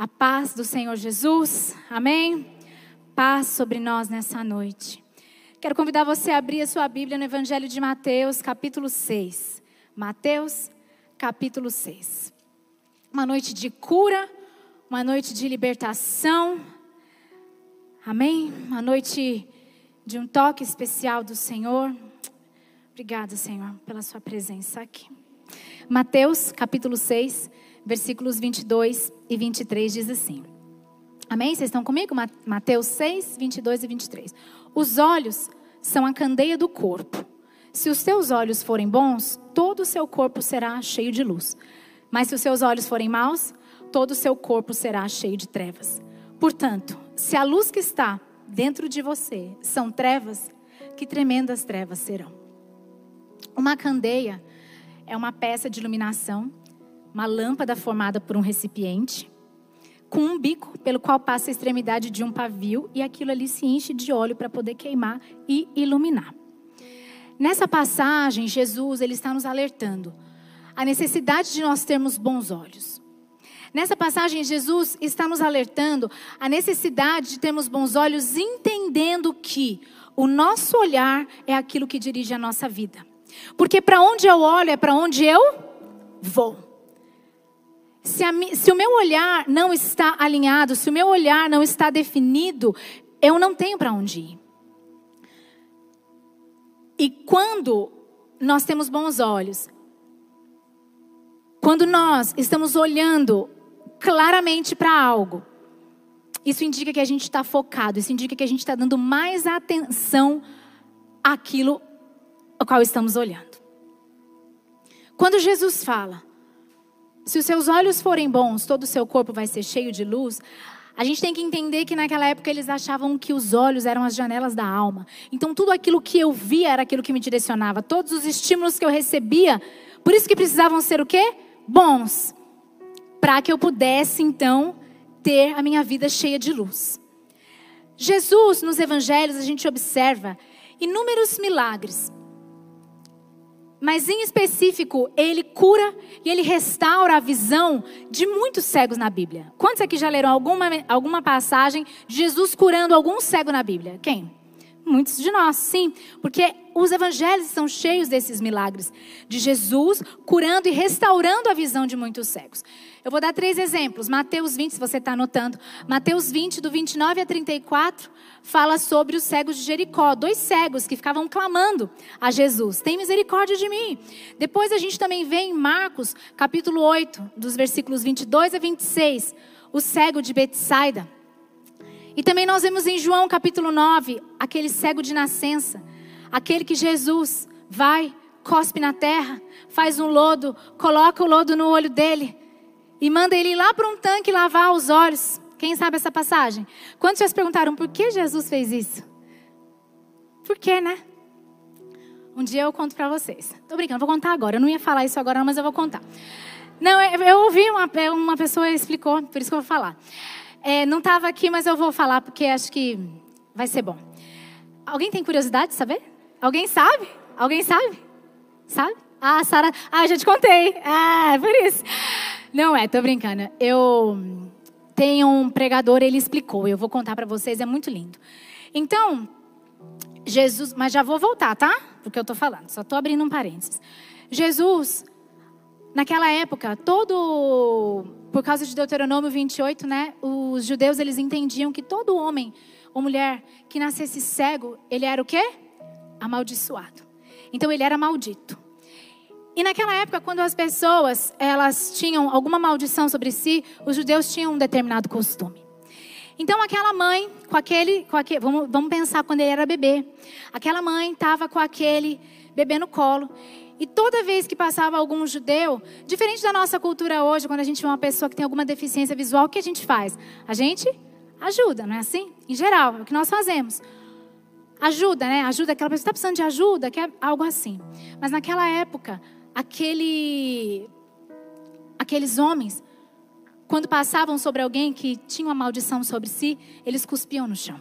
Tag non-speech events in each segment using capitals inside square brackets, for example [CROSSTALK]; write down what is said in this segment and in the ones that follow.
A paz do Senhor Jesus, amém? Paz sobre nós nessa noite. Quero convidar você a abrir a sua Bíblia no Evangelho de Mateus, capítulo 6. Mateus, capítulo 6. Uma noite de cura, uma noite de libertação, amém? Uma noite de um toque especial do Senhor. Obrigada, Senhor, pela sua presença aqui. Mateus, capítulo 6, versículos 22 e 23 diz assim. Amém? Vocês estão comigo? Mateus 6, 22 e 23. Os olhos são a candeia do corpo. Se os seus olhos forem bons, todo o seu corpo será cheio de luz. Mas se os seus olhos forem maus, todo o seu corpo será cheio de trevas. Portanto, se a luz que está dentro de você são trevas, que tremendas trevas serão. Uma candeia é uma peça de iluminação uma lâmpada formada por um recipiente, com um bico pelo qual passa a extremidade de um pavio e aquilo ali se enche de óleo para poder queimar e iluminar. Nessa passagem, Jesus ele está nos alertando a necessidade de nós termos bons olhos. Nessa passagem, Jesus está nos alertando a necessidade de termos bons olhos, entendendo que o nosso olhar é aquilo que dirige a nossa vida. Porque para onde eu olho é para onde eu vou. Se, a, se o meu olhar não está alinhado, se o meu olhar não está definido, eu não tenho para onde ir. E quando nós temos bons olhos, quando nós estamos olhando claramente para algo, isso indica que a gente está focado, isso indica que a gente está dando mais atenção àquilo ao qual estamos olhando. Quando Jesus fala, se os seus olhos forem bons, todo o seu corpo vai ser cheio de luz. A gente tem que entender que naquela época eles achavam que os olhos eram as janelas da alma. Então tudo aquilo que eu via era aquilo que me direcionava. Todos os estímulos que eu recebia, por isso que precisavam ser o quê? Bons. Para que eu pudesse então ter a minha vida cheia de luz. Jesus, nos evangelhos, a gente observa inúmeros milagres mas em específico, ele cura e ele restaura a visão de muitos cegos na Bíblia. Quantos aqui já leram alguma, alguma passagem de Jesus curando algum cego na Bíblia? Quem? Muitos de nós, sim, porque os evangelhos estão cheios desses milagres de Jesus curando e restaurando a visão de muitos cegos. Eu vou dar três exemplos. Mateus 20, se você está anotando. Mateus 20, do 29 a 34, fala sobre os cegos de Jericó. Dois cegos que ficavam clamando a Jesus: Tem misericórdia de mim. Depois a gente também vê em Marcos, capítulo 8, dos versículos 22 a 26, o cego de Betsaida. E também nós vemos em João capítulo 9, aquele cego de nascença, aquele que Jesus vai, cospe na terra, faz um lodo, coloca o lodo no olho dele e manda ele ir lá para um tanque lavar os olhos. Quem sabe essa passagem? Quantos já se perguntaram por que Jesus fez isso? Por quê, né? Um dia eu conto para vocês. Tô brincando, vou contar agora. Eu não ia falar isso agora, mas eu vou contar. Não, eu ouvi uma, uma pessoa explicou, por isso que eu vou falar. É, não estava aqui, mas eu vou falar porque acho que vai ser bom. Alguém tem curiosidade de saber? Alguém sabe? Alguém sabe? Sabe? Ah, Sara. Ah, já te contei. Ah, por isso. Não é, tô brincando. Eu tenho um pregador, ele explicou. Eu vou contar para vocês, é muito lindo. Então, Jesus, mas já vou voltar, tá? Porque eu tô falando. Só tô abrindo um parênteses. Jesus, naquela época, todo por causa de Deuteronômio 28, né? Os judeus eles entendiam que todo homem ou mulher que nascesse cego, ele era o quê? Amaldiçoado. Então ele era maldito. E naquela época, quando as pessoas elas tinham alguma maldição sobre si, os judeus tinham um determinado costume. Então aquela mãe, com aquele, com aquele vamos, vamos pensar quando ele era bebê, aquela mãe estava com aquele bebê no colo e toda vez que passava algum judeu, diferente da nossa cultura hoje, quando a gente vê uma pessoa que tem alguma deficiência visual, o que a gente faz? A gente ajuda, não é assim? Em geral, é o que nós fazemos. Ajuda, né? Ajuda aquela pessoa que está precisando de ajuda, que é algo assim. Mas naquela época, aquele, aqueles homens, quando passavam sobre alguém que tinha uma maldição sobre si, eles cuspiam no chão.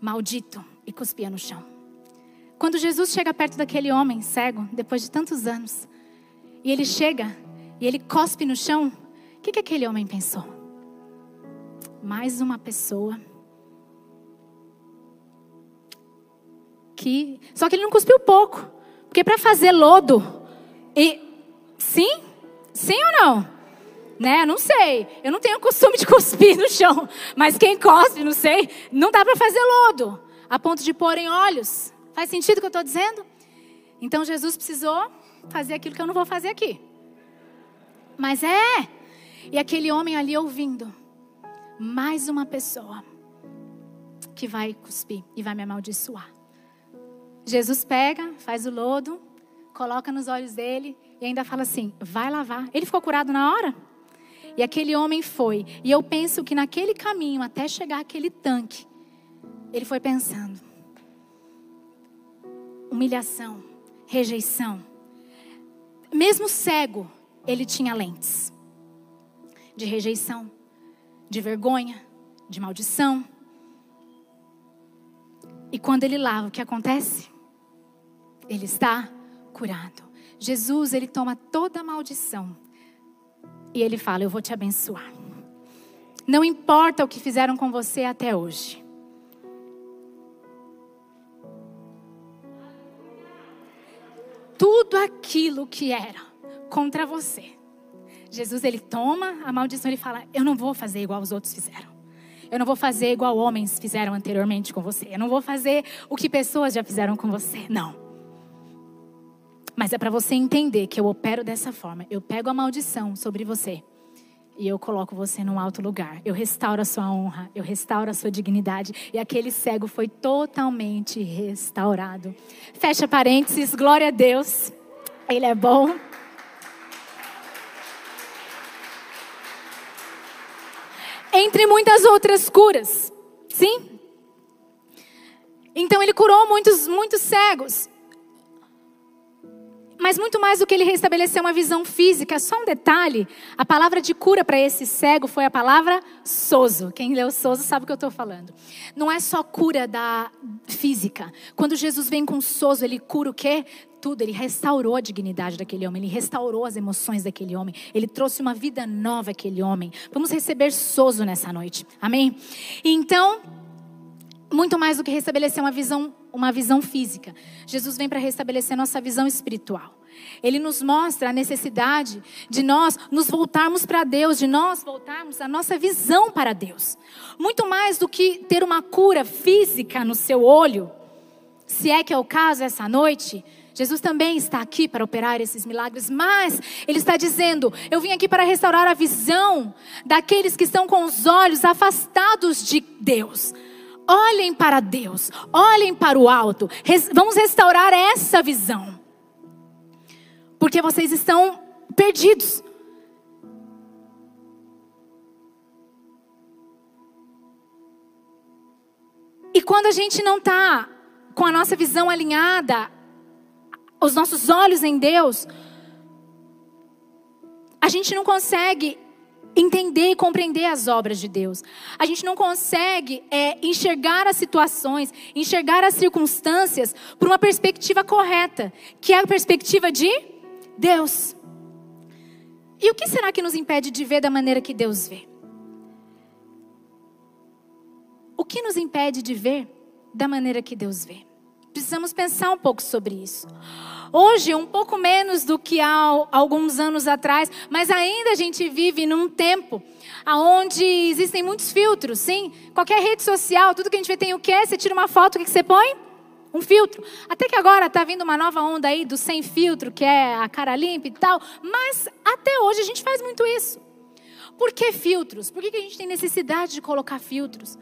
Maldito, e cuspia no chão. Quando Jesus chega perto daquele homem cego, depois de tantos anos, e ele chega e ele cospe no chão, que, que aquele homem pensou? Mais uma pessoa que. Só que ele não cuspiu pouco. Porque para fazer lodo. E. Sim? Sim ou não? Né? Não sei. Eu não tenho costume de [LAUGHS] cuspir no chão. Mas quem cospe, não sei. Não dá para fazer lodo. A ponto de pôr em olhos. Faz sentido o que eu estou dizendo? Então Jesus precisou fazer aquilo que eu não vou fazer aqui. Mas é. E aquele homem ali ouvindo. Mais uma pessoa que vai cuspir e vai me amaldiçoar. Jesus pega, faz o lodo, coloca nos olhos dele e ainda fala assim: vai lavar. Ele ficou curado na hora? E aquele homem foi. E eu penso que naquele caminho, até chegar aquele tanque, ele foi pensando: humilhação, rejeição. Mesmo cego, ele tinha lentes de rejeição, de vergonha, de maldição. E quando ele lava, o que acontece? Ele está curado. Jesus, ele toma toda a maldição e ele fala: Eu vou te abençoar. Não importa o que fizeram com você até hoje. Tudo aquilo que era contra você. Jesus, ele toma a maldição e fala: Eu não vou fazer igual os outros fizeram. Eu não vou fazer igual homens fizeram anteriormente com você. Eu não vou fazer o que pessoas já fizeram com você. Não. Mas é para você entender que eu opero dessa forma. Eu pego a maldição sobre você e eu coloco você num alto lugar. Eu restauro a sua honra, eu restauro a sua dignidade. E aquele cego foi totalmente restaurado. Fecha parênteses, glória a Deus. Ele é bom. Entre muitas outras curas. Sim? Então ele curou muitos, muitos cegos. Mas muito mais do que ele restabeleceu uma visão física, só um detalhe: a palavra de cura para esse cego foi a palavra sozo. Quem leu sozo sabe o que eu estou falando. Não é só cura da física. Quando Jesus vem com sozo, ele cura o quê? Tudo. Ele restaurou a dignidade daquele homem, ele restaurou as emoções daquele homem, ele trouxe uma vida nova àquele homem. Vamos receber sozo nessa noite. Amém? Então, muito mais do que restabelecer uma visão uma visão física. Jesus vem para restabelecer nossa visão espiritual. Ele nos mostra a necessidade de nós nos voltarmos para Deus, de nós voltarmos a nossa visão para Deus. Muito mais do que ter uma cura física no seu olho, se é que é o caso essa noite. Jesus também está aqui para operar esses milagres, mas Ele está dizendo: Eu vim aqui para restaurar a visão daqueles que estão com os olhos afastados de Deus, Olhem para Deus, olhem para o alto. vamos restaurar essa visão. Porque vocês estão perdidos. E quando a gente não está com a nossa visão alinhada, os nossos olhos em Deus, a gente não consegue entender e compreender as obras de Deus. A gente não consegue é, enxergar as situações, enxergar as circunstâncias por uma perspectiva correta, que é a perspectiva de Deus. E o que será que nos impede de ver da maneira que Deus vê? O que nos impede de ver da maneira que Deus vê? Precisamos pensar um pouco sobre isso. Hoje, um pouco menos do que há alguns anos atrás, mas ainda a gente vive num tempo onde existem muitos filtros, sim? Qualquer rede social, tudo que a gente vê tem o quê? Você tira uma foto, o que você põe? Um filtro. Até que agora está vindo uma nova onda aí do sem filtro, que é a cara limpa e tal. Mas até hoje a gente faz muito isso. Por que filtros? Por que a gente tem necessidade de colocar filtros?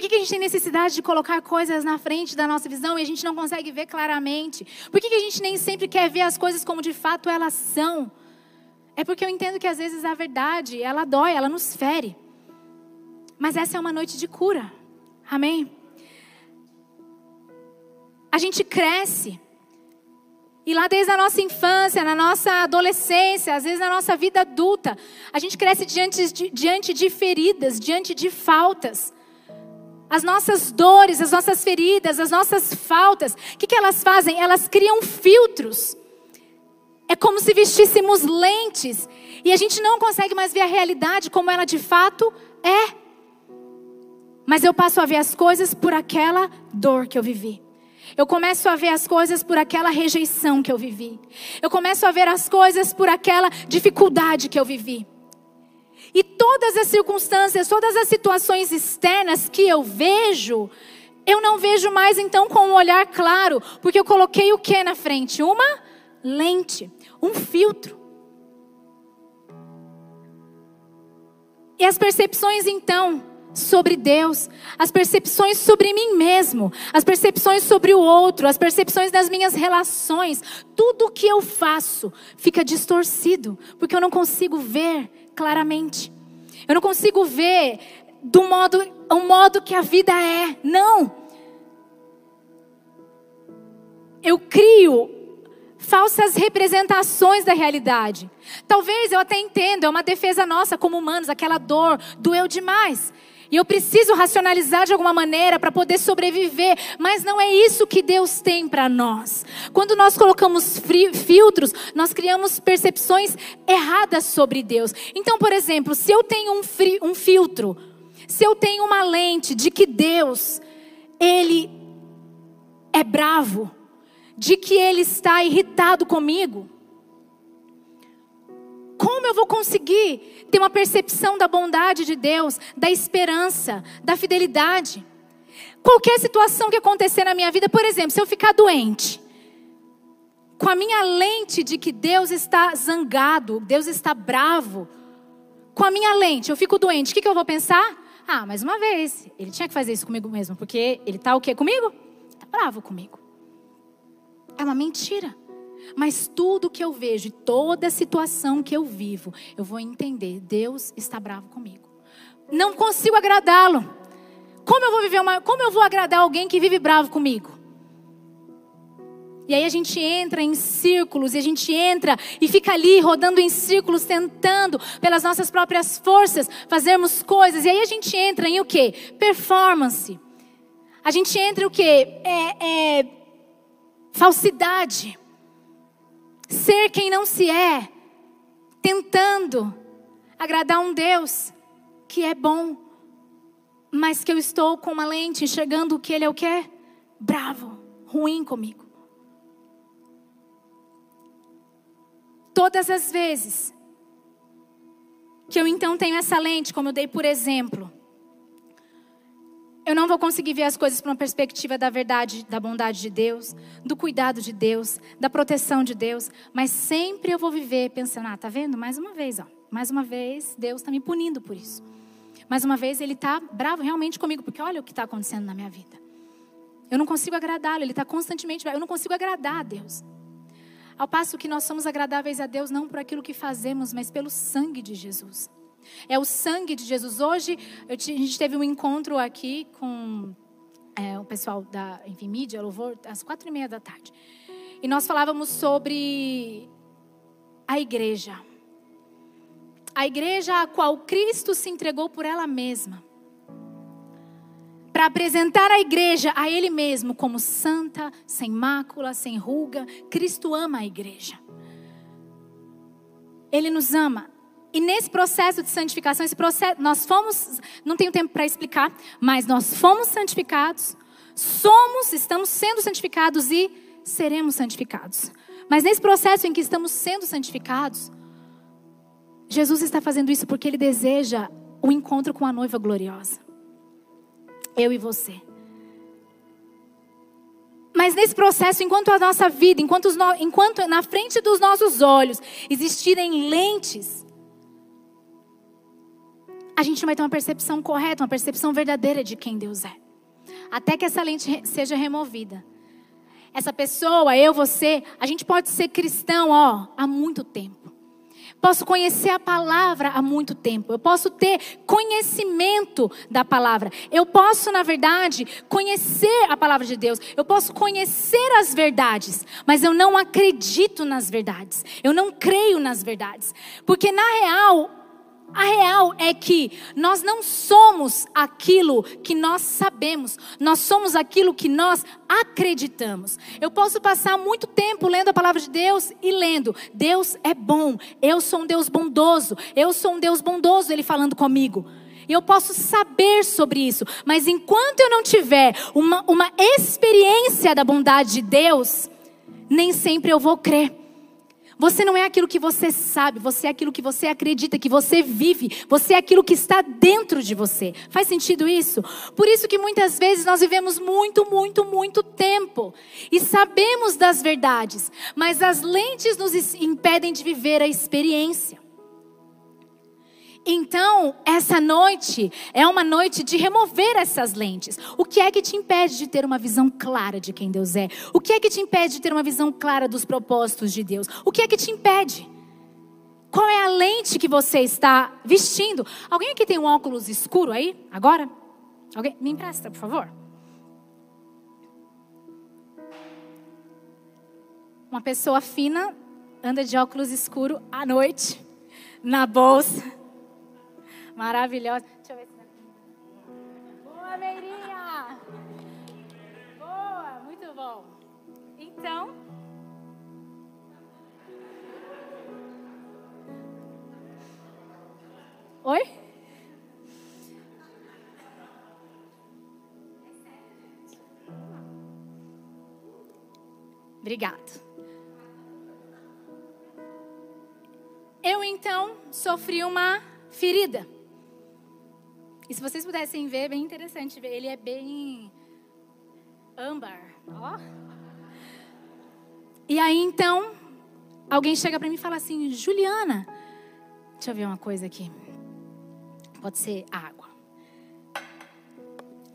Por que, que a gente tem necessidade de colocar coisas na frente da nossa visão e a gente não consegue ver claramente? Por que, que a gente nem sempre quer ver as coisas como de fato elas são? É porque eu entendo que às vezes a verdade, ela dói, ela nos fere. Mas essa é uma noite de cura. Amém? A gente cresce. E lá desde a nossa infância, na nossa adolescência, às vezes na nossa vida adulta, a gente cresce diante de, diante de feridas, diante de faltas. As nossas dores, as nossas feridas, as nossas faltas, o que, que elas fazem? Elas criam filtros. É como se vestíssemos lentes e a gente não consegue mais ver a realidade como ela de fato é. Mas eu passo a ver as coisas por aquela dor que eu vivi. Eu começo a ver as coisas por aquela rejeição que eu vivi. Eu começo a ver as coisas por aquela dificuldade que eu vivi. E todas as circunstâncias, todas as situações externas que eu vejo, eu não vejo mais então com um olhar claro, porque eu coloquei o que na frente? Uma lente, um filtro. E as percepções então sobre Deus, as percepções sobre mim mesmo, as percepções sobre o outro, as percepções das minhas relações, tudo que eu faço fica distorcido, porque eu não consigo ver claramente. Eu não consigo ver do modo, o modo que a vida é. Não. Eu crio falsas representações da realidade. Talvez eu até entenda, é uma defesa nossa como humanos, aquela dor doeu demais. E eu preciso racionalizar de alguma maneira para poder sobreviver, mas não é isso que Deus tem para nós. Quando nós colocamos filtros, nós criamos percepções erradas sobre Deus. Então, por exemplo, se eu tenho um, um filtro, se eu tenho uma lente de que Deus, Ele é bravo, de que Ele está irritado comigo, como eu vou conseguir ter uma percepção da bondade de Deus, da esperança, da fidelidade? Qualquer situação que acontecer na minha vida, por exemplo, se eu ficar doente, com a minha lente de que Deus está zangado, Deus está bravo, com a minha lente, eu fico doente, o que, que eu vou pensar? Ah, mais uma vez, ele tinha que fazer isso comigo mesmo, porque ele está o que comigo? Está bravo comigo. É uma mentira. Mas tudo que eu vejo e toda situação que eu vivo, eu vou entender, Deus está bravo comigo. Não consigo agradá-lo. Como eu vou viver uma, como eu vou agradar alguém que vive bravo comigo? E aí a gente entra em círculos, e a gente entra e fica ali rodando em círculos, tentando, pelas nossas próprias forças, fazermos coisas. E aí a gente entra em o que? Performance. A gente entra em o que? É, é, falsidade ser quem não se é, tentando agradar um Deus que é bom, mas que eu estou com uma lente enxergando que Ele é o que? Bravo, ruim comigo. Todas as vezes que eu então tenho essa lente, como eu dei por exemplo, eu não vou conseguir ver as coisas para uma perspectiva da verdade, da bondade de Deus, do cuidado de Deus, da proteção de Deus, mas sempre eu vou viver pensando: ah, tá vendo? Mais uma vez, ó, mais uma vez Deus está me punindo por isso. Mais uma vez Ele está bravo realmente comigo, porque olha o que está acontecendo na minha vida. Eu não consigo agradá-lo, Ele está constantemente bravo. Eu não consigo agradar a Deus. Ao passo que nós somos agradáveis a Deus não por aquilo que fazemos, mas pelo sangue de Jesus. É o sangue de Jesus. Hoje a gente teve um encontro aqui com é, o pessoal da enfim, mídia, louvor, às quatro e meia da tarde. E nós falávamos sobre a igreja. A igreja a qual Cristo se entregou por ela mesma. Para apresentar a igreja a Ele mesmo como santa, sem mácula, sem ruga. Cristo ama a igreja. Ele nos ama. E nesse processo de santificação, esse processo, nós fomos, não tenho tempo para explicar, mas nós fomos santificados, somos, estamos sendo santificados e seremos santificados. Mas nesse processo em que estamos sendo santificados, Jesus está fazendo isso porque ele deseja o encontro com a noiva gloriosa. Eu e você. Mas nesse processo, enquanto a nossa vida, enquanto, enquanto na frente dos nossos olhos existirem lentes a gente vai ter uma percepção correta, uma percepção verdadeira de quem Deus é. Até que essa lente seja removida. Essa pessoa, eu, você, a gente pode ser cristão, ó, há muito tempo. Posso conhecer a palavra há muito tempo. Eu posso ter conhecimento da palavra. Eu posso, na verdade, conhecer a palavra de Deus. Eu posso conhecer as verdades, mas eu não acredito nas verdades. Eu não creio nas verdades. Porque na real, A real é que nós não somos aquilo que nós sabemos, nós somos aquilo que nós acreditamos. Eu posso passar muito tempo lendo a palavra de Deus e lendo: Deus é bom, eu sou um Deus bondoso, eu sou um Deus bondoso, Ele falando comigo. E eu posso saber sobre isso, mas enquanto eu não tiver uma, uma experiência da bondade de Deus, nem sempre eu vou crer. Você não é aquilo que você sabe, você é aquilo que você acredita, que você vive, você é aquilo que está dentro de você. Faz sentido isso? Por isso que muitas vezes nós vivemos muito, muito, muito tempo e sabemos das verdades, mas as lentes nos impedem de viver a experiência. Então, essa noite é uma noite de remover essas lentes. O que é que te impede de ter uma visão clara de quem Deus é? O que é que te impede de ter uma visão clara dos propósitos de Deus? O que é que te impede? Qual é a lente que você está vestindo? Alguém aqui tem um óculos escuro aí? Agora? Alguém? Me empresta, por favor. Uma pessoa fina anda de óculos escuro à noite, na bolsa Maravilhosa. Deixa eu ver se. Boa, Meirinha! Boa, muito bom. Então. Oi? Obrigado. Eu então sofri uma ferida. E se vocês pudessem ver, é bem interessante ver. Ele é bem âmbar, ó. E aí então, alguém chega para mim e fala assim: Juliana, deixa eu ver uma coisa aqui. Pode ser água.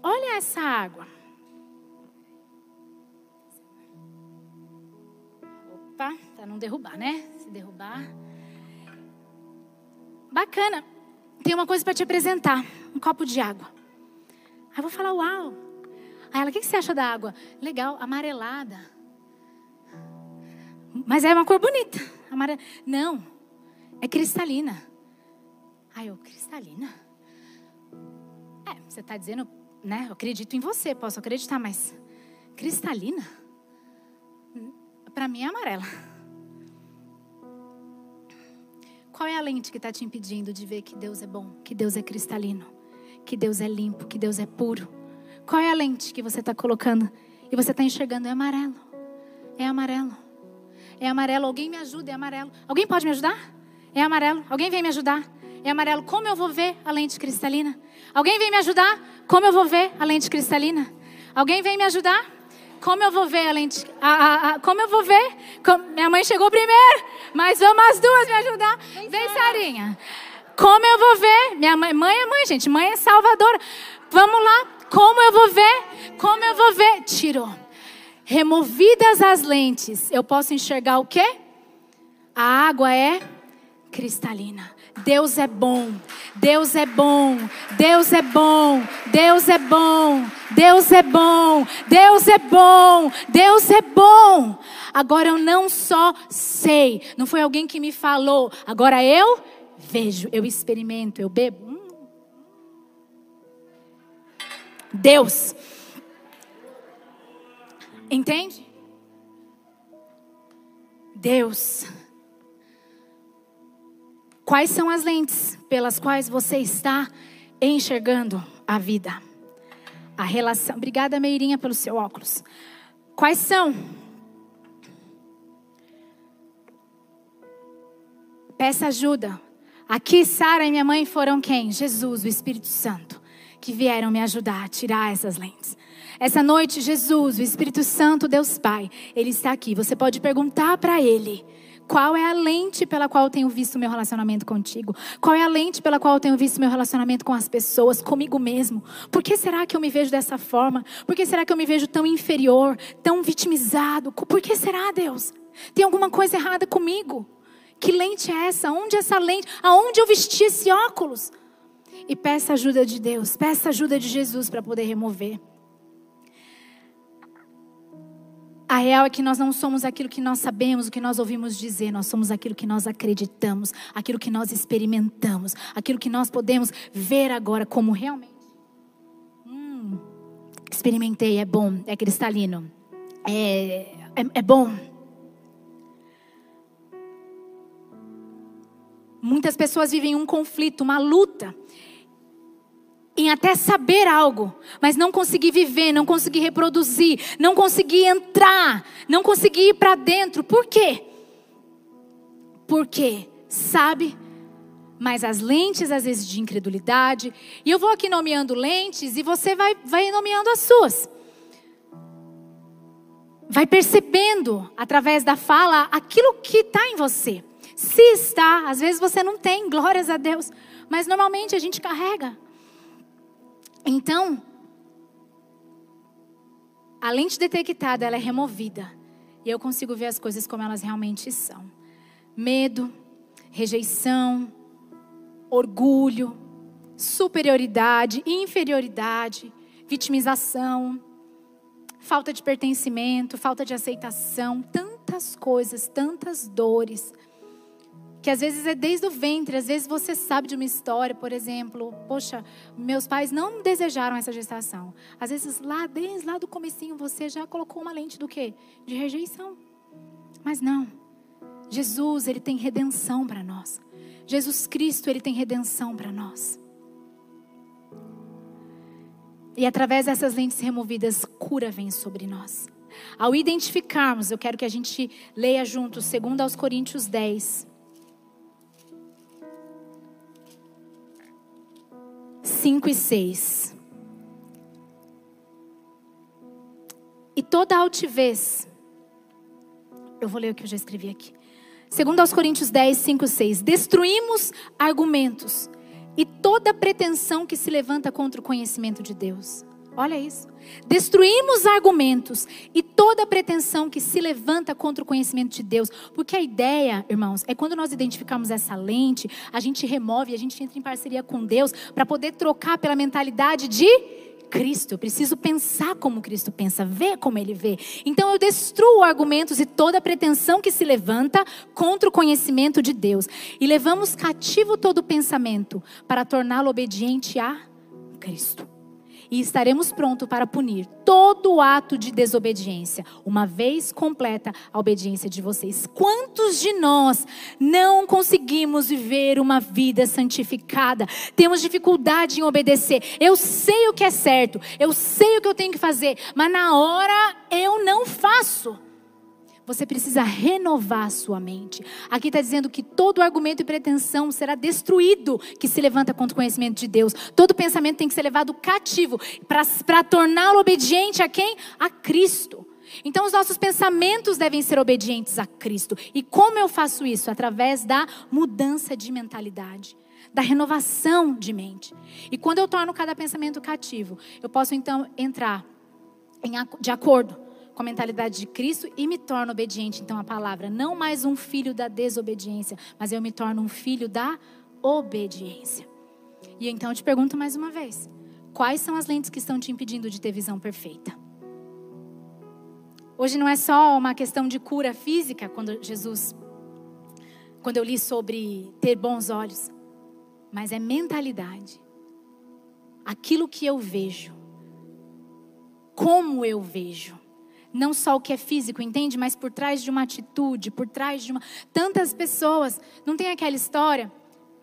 Olha essa água. Opa, para não derrubar, né? Se derrubar. Bacana. Tem uma coisa para te apresentar um copo de água. Aí eu vou falar, uau. Aí ela, o que você acha da água? Legal, amarelada. Mas é uma cor bonita. Amare... Não, é cristalina. Aí eu, cristalina? É, você está dizendo, né? Eu acredito em você, posso acreditar, mas cristalina? Para mim é amarela. Qual é a lente que está te impedindo de ver que Deus é bom, que Deus é cristalino? Que Deus é limpo, que Deus é puro. Qual é a lente que você está colocando e você está enxergando? É amarelo. É amarelo. É amarelo. Alguém me ajuda, é amarelo. Alguém pode me ajudar? É amarelo. Alguém vem me ajudar? É amarelo. Como eu vou ver a lente cristalina? Alguém vem me ajudar? Como eu vou ver a lente cristalina? Alguém vem me ajudar? Como eu vou ver a lente? A, a, a, como eu vou ver? Como, minha mãe chegou primeiro, mas vamos as duas me ajudar. Vem, Sarinha. Como eu vou ver? Minha mãe, mãe é mãe, gente. Mãe é salvadora. Vamos lá. Como eu vou ver? Como eu vou ver? Tirou. Removidas as lentes, eu posso enxergar o quê? A água é cristalina. Deus é bom. Deus é bom. Deus é bom. Deus é bom. Deus é bom. Deus é bom. Deus é bom. Agora eu não só sei, não foi alguém que me falou, agora eu vejo, eu experimento, eu bebo. Hum. Deus. Entende? Deus. Quais são as lentes pelas quais você está enxergando a vida? A relação. Obrigada, Meirinha, pelo seu óculos. Quais são? Peça ajuda. Aqui, Sara e minha mãe foram quem? Jesus, o Espírito Santo, que vieram me ajudar a tirar essas lentes. Essa noite, Jesus, o Espírito Santo, Deus Pai, Ele está aqui. Você pode perguntar para Ele. Qual é a lente pela qual eu tenho visto meu relacionamento contigo? Qual é a lente pela qual eu tenho visto meu relacionamento com as pessoas, comigo mesmo? Por que será que eu me vejo dessa forma? Por que será que eu me vejo tão inferior, tão vitimizado? Por que será, Deus? Tem alguma coisa errada comigo? Que lente é essa? Onde é essa lente? Aonde eu vesti esse óculos? E peça ajuda de Deus, peça ajuda de Jesus para poder remover. A real é que nós não somos aquilo que nós sabemos, o que nós ouvimos dizer, nós somos aquilo que nós acreditamos, aquilo que nós experimentamos, aquilo que nós podemos ver agora como realmente. Hum, experimentei, é bom, é cristalino, é, é, é bom. Muitas pessoas vivem um conflito, uma luta em até saber algo, mas não conseguir viver, não conseguir reproduzir, não conseguir entrar, não conseguir ir para dentro. Por quê? Porque sabe, mas as lentes às vezes de incredulidade, e eu vou aqui nomeando lentes e você vai, vai nomeando as suas. Vai percebendo através da fala aquilo que está em você. Se está, às vezes você não tem, glórias a Deus, mas normalmente a gente carrega. Então, a lente detectada, ela é removida. E eu consigo ver as coisas como elas realmente são. Medo, rejeição, orgulho, superioridade, inferioridade, vitimização, falta de pertencimento, falta de aceitação, tantas coisas, tantas dores que às vezes é desde o ventre, às vezes você sabe de uma história, por exemplo, poxa, meus pais não desejaram essa gestação. Às vezes lá desde lá do comecinho você já colocou uma lente do quê? De rejeição. Mas não. Jesus, ele tem redenção para nós. Jesus Cristo, ele tem redenção para nós. E através dessas lentes removidas, cura vem sobre nós. Ao identificarmos, eu quero que a gente leia junto, segundo aos Coríntios 10. 5 e 6. E toda altivez, eu vou ler o que eu já escrevi aqui. Segundo aos Coríntios 10, 5 e 6. Destruímos argumentos e toda pretensão que se levanta contra o conhecimento de Deus. Olha isso. Destruímos argumentos e toda pretensão que se levanta contra o conhecimento de Deus. Porque a ideia, irmãos, é quando nós identificamos essa lente, a gente remove, a gente entra em parceria com Deus para poder trocar pela mentalidade de Cristo. Eu preciso pensar como Cristo pensa, ver como Ele vê. Então eu destruo argumentos e toda pretensão que se levanta contra o conhecimento de Deus. E levamos cativo todo pensamento para torná-lo obediente a Cristo e estaremos prontos para punir todo ato de desobediência, uma vez completa a obediência de vocês. Quantos de nós não conseguimos viver uma vida santificada? Temos dificuldade em obedecer. Eu sei o que é certo, eu sei o que eu tenho que fazer, mas na hora eu não faço. Você precisa renovar a sua mente. Aqui está dizendo que todo argumento e pretensão será destruído que se levanta contra o conhecimento de Deus. Todo pensamento tem que ser levado cativo para torná-lo obediente a quem? A Cristo. Então, os nossos pensamentos devem ser obedientes a Cristo. E como eu faço isso? Através da mudança de mentalidade, da renovação de mente. E quando eu torno cada pensamento cativo, eu posso então entrar em, de acordo com a mentalidade de Cristo e me torno obediente, então, à palavra. Não mais um filho da desobediência, mas eu me torno um filho da obediência. E então eu te pergunto mais uma vez: quais são as lentes que estão te impedindo de ter visão perfeita? Hoje não é só uma questão de cura física, quando Jesus, quando eu li sobre ter bons olhos, mas é mentalidade. Aquilo que eu vejo, como eu vejo não só o que é físico, entende? Mas por trás de uma atitude, por trás de uma. Tantas pessoas. Não tem aquela história?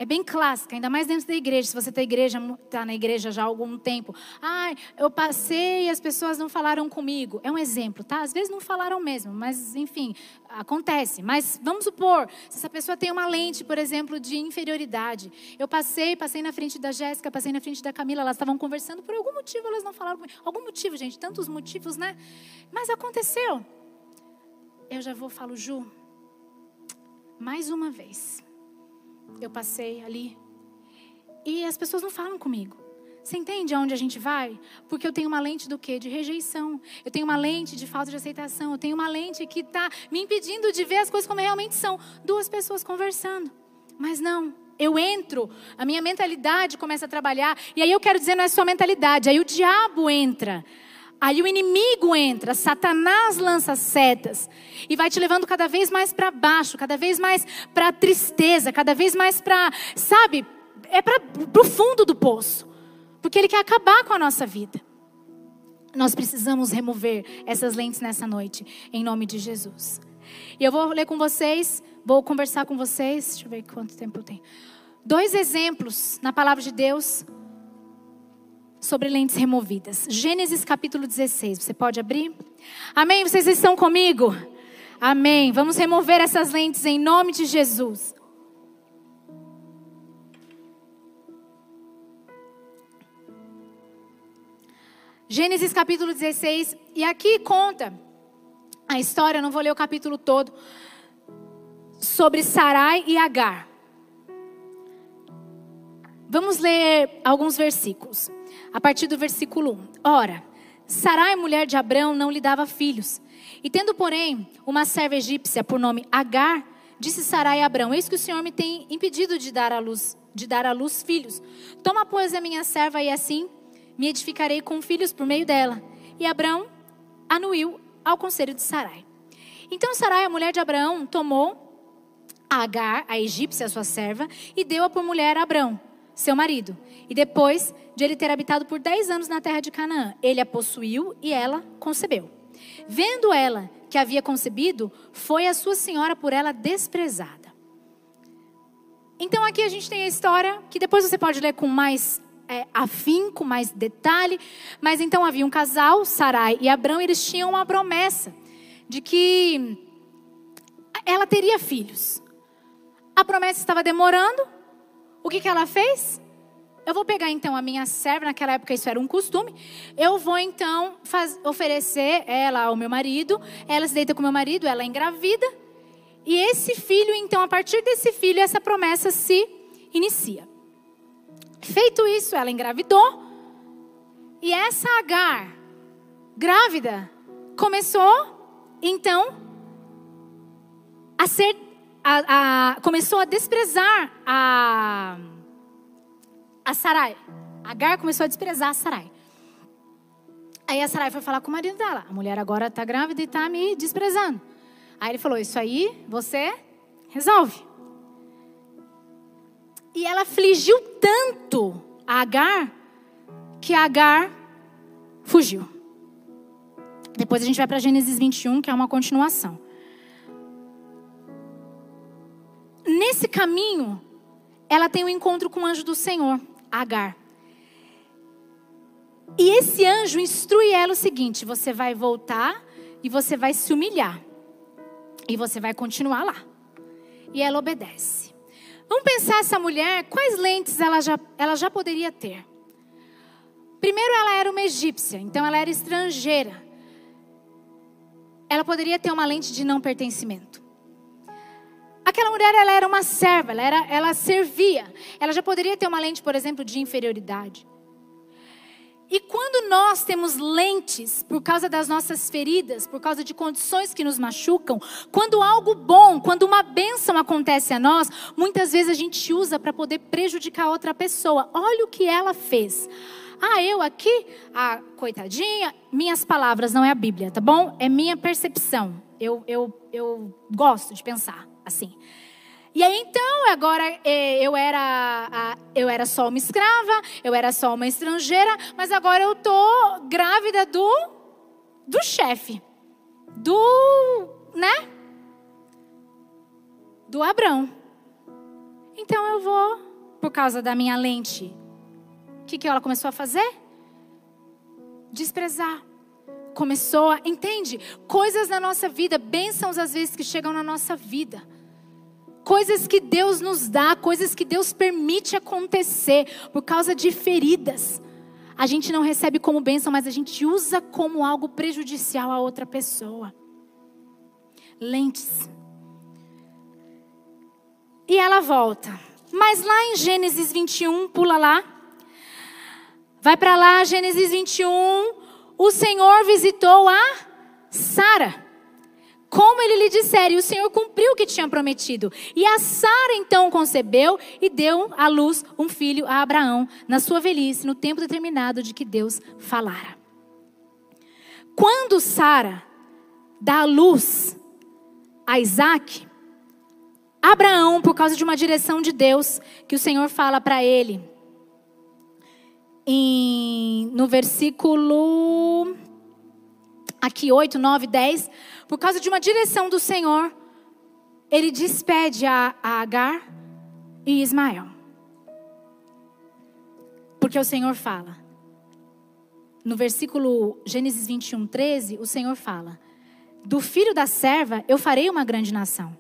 É bem clássica, ainda mais dentro da igreja. Se você está igreja, tá na igreja já há algum tempo. Ai, eu passei e as pessoas não falaram comigo. É um exemplo, tá? Às vezes não falaram mesmo, mas enfim, acontece. Mas vamos supor, se essa pessoa tem uma lente, por exemplo, de inferioridade. Eu passei, passei na frente da Jéssica, passei na frente da Camila, elas estavam conversando, por algum motivo elas não falaram comigo. Algum motivo, gente, tantos motivos, né? Mas aconteceu. Eu já vou, falo, Ju, mais uma vez eu passei ali. E as pessoas não falam comigo. Você entende aonde a gente vai? Porque eu tenho uma lente do quê? De rejeição. Eu tenho uma lente de falta de aceitação. Eu tenho uma lente que está me impedindo de ver as coisas como realmente são. Duas pessoas conversando. Mas não. Eu entro, a minha mentalidade começa a trabalhar. E aí eu quero dizer, não é só mentalidade. Aí o diabo entra. Aí o inimigo entra, Satanás lança setas e vai te levando cada vez mais para baixo, cada vez mais para tristeza, cada vez mais para, sabe, é para o fundo do poço, porque ele quer acabar com a nossa vida. Nós precisamos remover essas lentes nessa noite, em nome de Jesus. E eu vou ler com vocês, vou conversar com vocês, deixa eu ver quanto tempo eu tenho. Dois exemplos na palavra de Deus sobre lentes removidas. Gênesis capítulo 16. Você pode abrir? Amém? Vocês estão comigo? Amém. Vamos remover essas lentes em nome de Jesus. Gênesis capítulo 16. E aqui conta a história, não vou ler o capítulo todo, sobre Sarai e Agar. Vamos ler alguns versículos a partir do versículo 1. Ora, Sarai, mulher de Abrão, não lhe dava filhos. E tendo, porém, uma serva egípcia por nome Agar, disse Sarai a Abrão: Eis que o Senhor me tem impedido de dar à luz, de dar à luz filhos. Toma, pois, a minha serva e assim me edificarei com filhos por meio dela. E Abrão anuiu ao conselho de Sarai. Então Sarai, a mulher de Abraão, tomou a Agar, a egípcia, sua serva, e deu-a por mulher a Abrão, seu marido. E depois de ele ter habitado por dez anos na terra de Canaã. Ele a possuiu e ela concebeu. Vendo ela que havia concebido, foi a sua senhora por ela desprezada. Então aqui a gente tem a história que depois você pode ler com mais é, afinco, mais detalhe. Mas então havia um casal, Sarai e Abrão, e eles tinham uma promessa de que ela teria filhos. A promessa estava demorando. O que, que ela fez? Eu vou pegar então a minha serva, naquela época isso era um costume. Eu vou então faz, oferecer ela ao meu marido. Ela se deita com meu marido, ela é engravida. E esse filho, então, a partir desse filho, essa promessa se inicia. Feito isso, ela engravidou. E essa Agar, grávida, começou então a ser, a, a, começou a desprezar a a Sarai. Agar começou a desprezar a Sarai. Aí a Sarai foi falar com o marido dela. A mulher agora está grávida e está me desprezando. Aí ele falou: Isso aí você resolve. E ela afligiu tanto a Agar que a Agar fugiu. Depois a gente vai para Gênesis 21, que é uma continuação. Nesse caminho, ela tem um encontro com o anjo do Senhor. Agar. E esse anjo instrui ela o seguinte: você vai voltar e você vai se humilhar. E você vai continuar lá. E ela obedece. Vamos pensar essa mulher, quais lentes ela já, ela já poderia ter? Primeiro, ela era uma egípcia, então ela era estrangeira. Ela poderia ter uma lente de não pertencimento. Aquela mulher, ela era uma serva, ela, era, ela servia. Ela já poderia ter uma lente, por exemplo, de inferioridade. E quando nós temos lentes por causa das nossas feridas, por causa de condições que nos machucam, quando algo bom, quando uma bênção acontece a nós, muitas vezes a gente usa para poder prejudicar outra pessoa. Olha o que ela fez. Ah, eu aqui, a ah, coitadinha, minhas palavras, não é a Bíblia, tá bom? É minha percepção. Eu, eu, eu gosto de pensar assim. E aí então, agora é, eu era, eu era só uma escrava, eu era só uma estrangeira, mas agora eu tô grávida do do chefe, do, né? Do Abrão. Então eu vou, por causa da minha lente, o que, que ela começou a fazer? Desprezar. Começou a, entende? Coisas na nossa vida, bênçãos às vezes que chegam na nossa vida coisas que Deus nos dá, coisas que Deus permite acontecer por causa de feridas. A gente não recebe como bênção, mas a gente usa como algo prejudicial a outra pessoa. Lentes. E ela volta. Mas lá em Gênesis 21, pula lá. Vai para lá, Gênesis 21. O Senhor visitou a Sara como ele lhe dissera, e o Senhor cumpriu o que tinha prometido. E a Sara então concebeu e deu à luz um filho a Abraão, na sua velhice, no tempo determinado de que Deus falara. Quando Sara dá a luz a Isaac, Abraão, por causa de uma direção de Deus, que o Senhor fala para ele, em, no versículo aqui 8, 9, 10, por causa de uma direção do Senhor, ele despede a, a Agar e Ismael. Porque o Senhor fala. No versículo Gênesis 21, 13, o Senhor fala: Do filho da serva eu farei uma grande nação.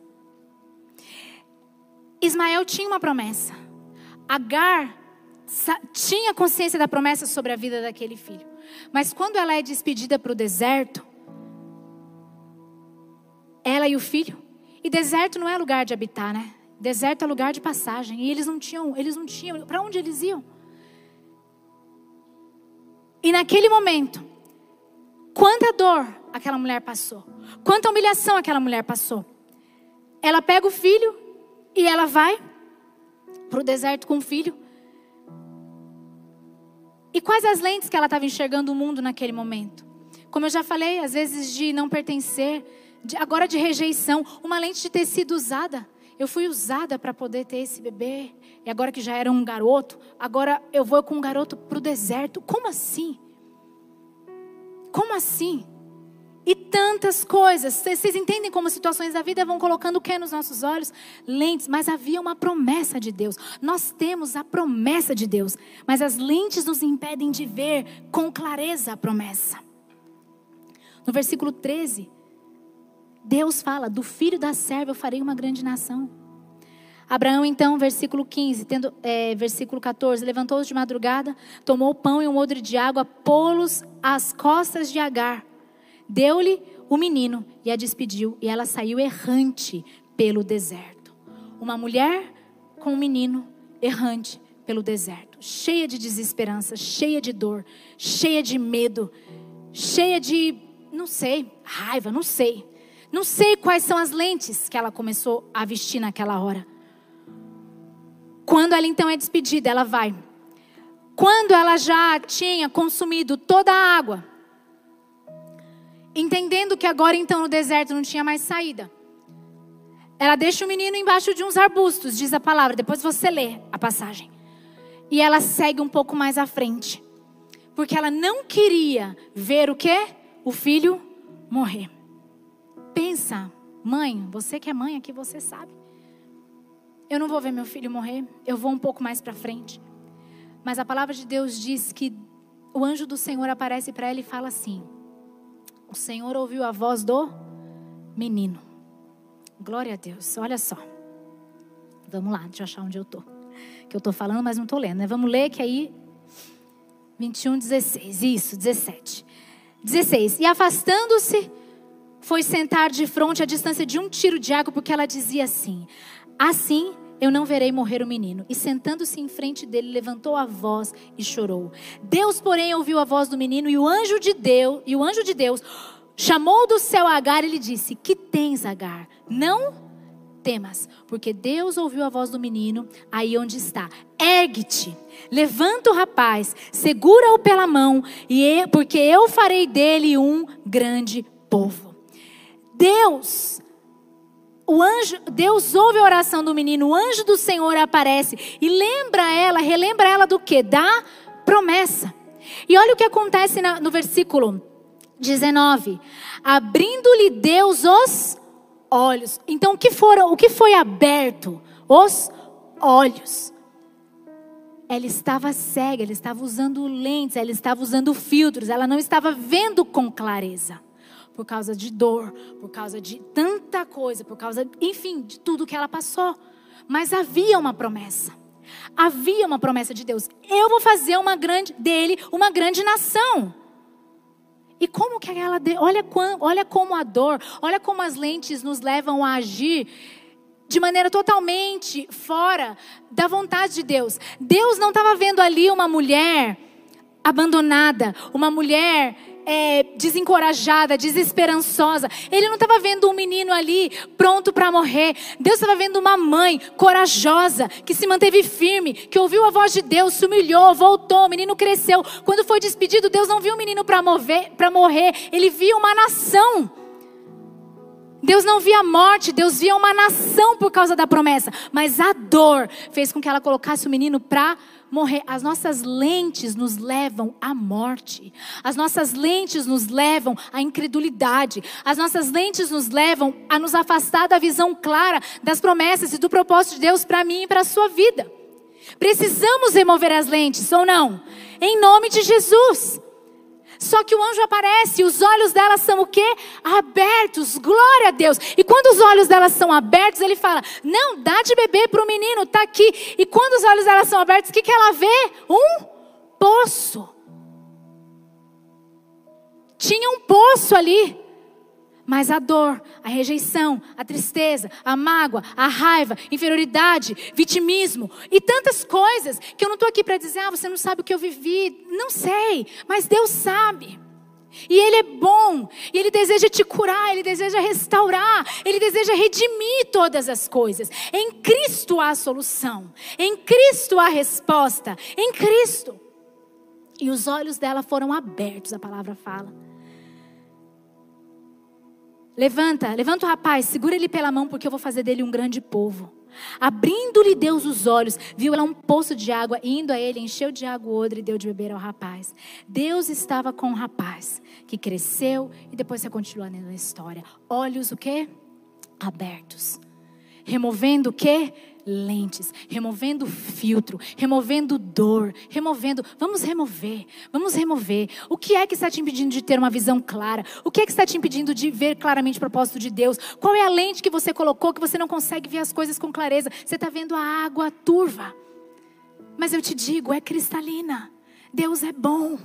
Ismael tinha uma promessa. Agar tinha consciência da promessa sobre a vida daquele filho. Mas quando ela é despedida para o deserto, ela e o filho, e deserto não é lugar de habitar, né? Deserto é lugar de passagem. E eles não tinham, eles não tinham, para onde eles iam? E naquele momento, quanta dor aquela mulher passou, quanta humilhação aquela mulher passou. Ela pega o filho e ela vai para o deserto com o filho. E quais as lentes que ela estava enxergando o mundo naquele momento? Como eu já falei, às vezes de não pertencer, de, agora de rejeição, uma lente de ter sido usada. Eu fui usada para poder ter esse bebê, e agora que já era um garoto, agora eu vou com um garoto para o deserto. Como assim? Como assim? E tantas coisas. Vocês entendem como as situações da vida vão colocando o que nos nossos olhos? Lentes. Mas havia uma promessa de Deus. Nós temos a promessa de Deus. Mas as lentes nos impedem de ver com clareza a promessa. No versículo 13, Deus fala: Do filho da serva eu farei uma grande nação. Abraão, então, versículo 15, tendo, é, versículo 14, levantou-se de madrugada, tomou o pão e um odre de água, pô-los às costas de Agar Deu-lhe o menino e a despediu, e ela saiu errante pelo deserto. Uma mulher com um menino errante pelo deserto, cheia de desesperança, cheia de dor, cheia de medo, cheia de, não sei, raiva, não sei. Não sei quais são as lentes que ela começou a vestir naquela hora. Quando ela então é despedida, ela vai. Quando ela já tinha consumido toda a água, entendendo que agora então no deserto não tinha mais saída. Ela deixa o menino embaixo de uns arbustos, diz a palavra, depois você lê a passagem. E ela segue um pouco mais à frente. Porque ela não queria ver o quê? O filho morrer. Pensa, mãe, você que é mãe aqui, você sabe. Eu não vou ver meu filho morrer, eu vou um pouco mais para frente. Mas a palavra de Deus diz que o anjo do Senhor aparece para ela e fala assim: o Senhor ouviu a voz do menino. Glória a Deus. Olha só. Vamos lá, deixa eu achar onde eu tô. Que eu tô falando, mas não tô lendo, né? Vamos ler que aí 21, 16. Isso, 17. 16. E afastando-se, foi sentar de frente à distância de um tiro de água, porque ela dizia assim: Assim eu não verei morrer o menino. E sentando-se em frente dele, levantou a voz e chorou. Deus, porém, ouviu a voz do menino e o anjo de Deus, e o anjo de Deus chamou do céu Agar e lhe disse: "Que tens, Agar? Não temas, porque Deus ouviu a voz do menino aí onde está. Ergue-te, levanta o rapaz, segura-o pela mão, e porque eu farei dele um grande povo." Deus o anjo, Deus ouve a oração do menino, o anjo do Senhor aparece e lembra ela, relembra ela do que? Da promessa. E olha o que acontece no versículo 19: abrindo-lhe Deus os olhos. Então o que foram, o que foi aberto? Os olhos. Ela estava cega, ela estava usando lentes, ela estava usando filtros, ela não estava vendo com clareza por causa de dor, por causa de tanta coisa, por causa, enfim, de tudo que ela passou. Mas havia uma promessa. Havia uma promessa de Deus. Eu vou fazer uma grande dele uma grande nação. E como que ela olha, olha como a dor, olha como as lentes nos levam a agir de maneira totalmente fora da vontade de Deus. Deus não estava vendo ali uma mulher abandonada, uma mulher é, desencorajada, desesperançosa. Ele não estava vendo um menino ali pronto para morrer. Deus estava vendo uma mãe corajosa, que se manteve firme, que ouviu a voz de Deus, se humilhou, voltou, o menino cresceu. Quando foi despedido, Deus não viu o menino para morrer, ele viu uma nação. Deus não via a morte, Deus via uma nação por causa da promessa. Mas a dor fez com que ela colocasse o menino para morrer. As nossas lentes nos levam à morte. As nossas lentes nos levam à incredulidade. As nossas lentes nos levam a nos afastar da visão clara das promessas e do propósito de Deus para mim e para a sua vida. Precisamos remover as lentes, ou não? Em nome de Jesus. Só que o anjo aparece, e os olhos dela são o quê? Abertos, glória a Deus. E quando os olhos dela são abertos, ele fala: Não, dá de beber para o menino, está aqui. E quando os olhos dela são abertos, o que, que ela vê? Um poço. Tinha um poço ali. Mas a dor, a rejeição, a tristeza, a mágoa, a raiva, inferioridade, vitimismo e tantas coisas que eu não estou aqui para dizer, ah, você não sabe o que eu vivi. Não sei, mas Deus sabe. E Ele é bom, e Ele deseja te curar, Ele deseja restaurar, Ele deseja redimir todas as coisas. Em Cristo há solução, em Cristo há resposta, em Cristo. E os olhos dela foram abertos, a palavra fala. Levanta, levanta o rapaz, segura ele pela mão, porque eu vou fazer dele um grande povo. Abrindo-lhe Deus os olhos, viu ela um poço de água, indo a ele, encheu de água o odre e deu de beber ao rapaz. Deus estava com o rapaz, que cresceu, e depois você continua lendo a história. Olhos o quê? Abertos. Removendo o quê? Lentes, removendo filtro, removendo dor, removendo. Vamos remover, vamos remover. O que é que está te impedindo de ter uma visão clara? O que é que está te impedindo de ver claramente o propósito de Deus? Qual é a lente que você colocou que você não consegue ver as coisas com clareza? Você está vendo a água turva. Mas eu te digo, é cristalina. Deus é bom.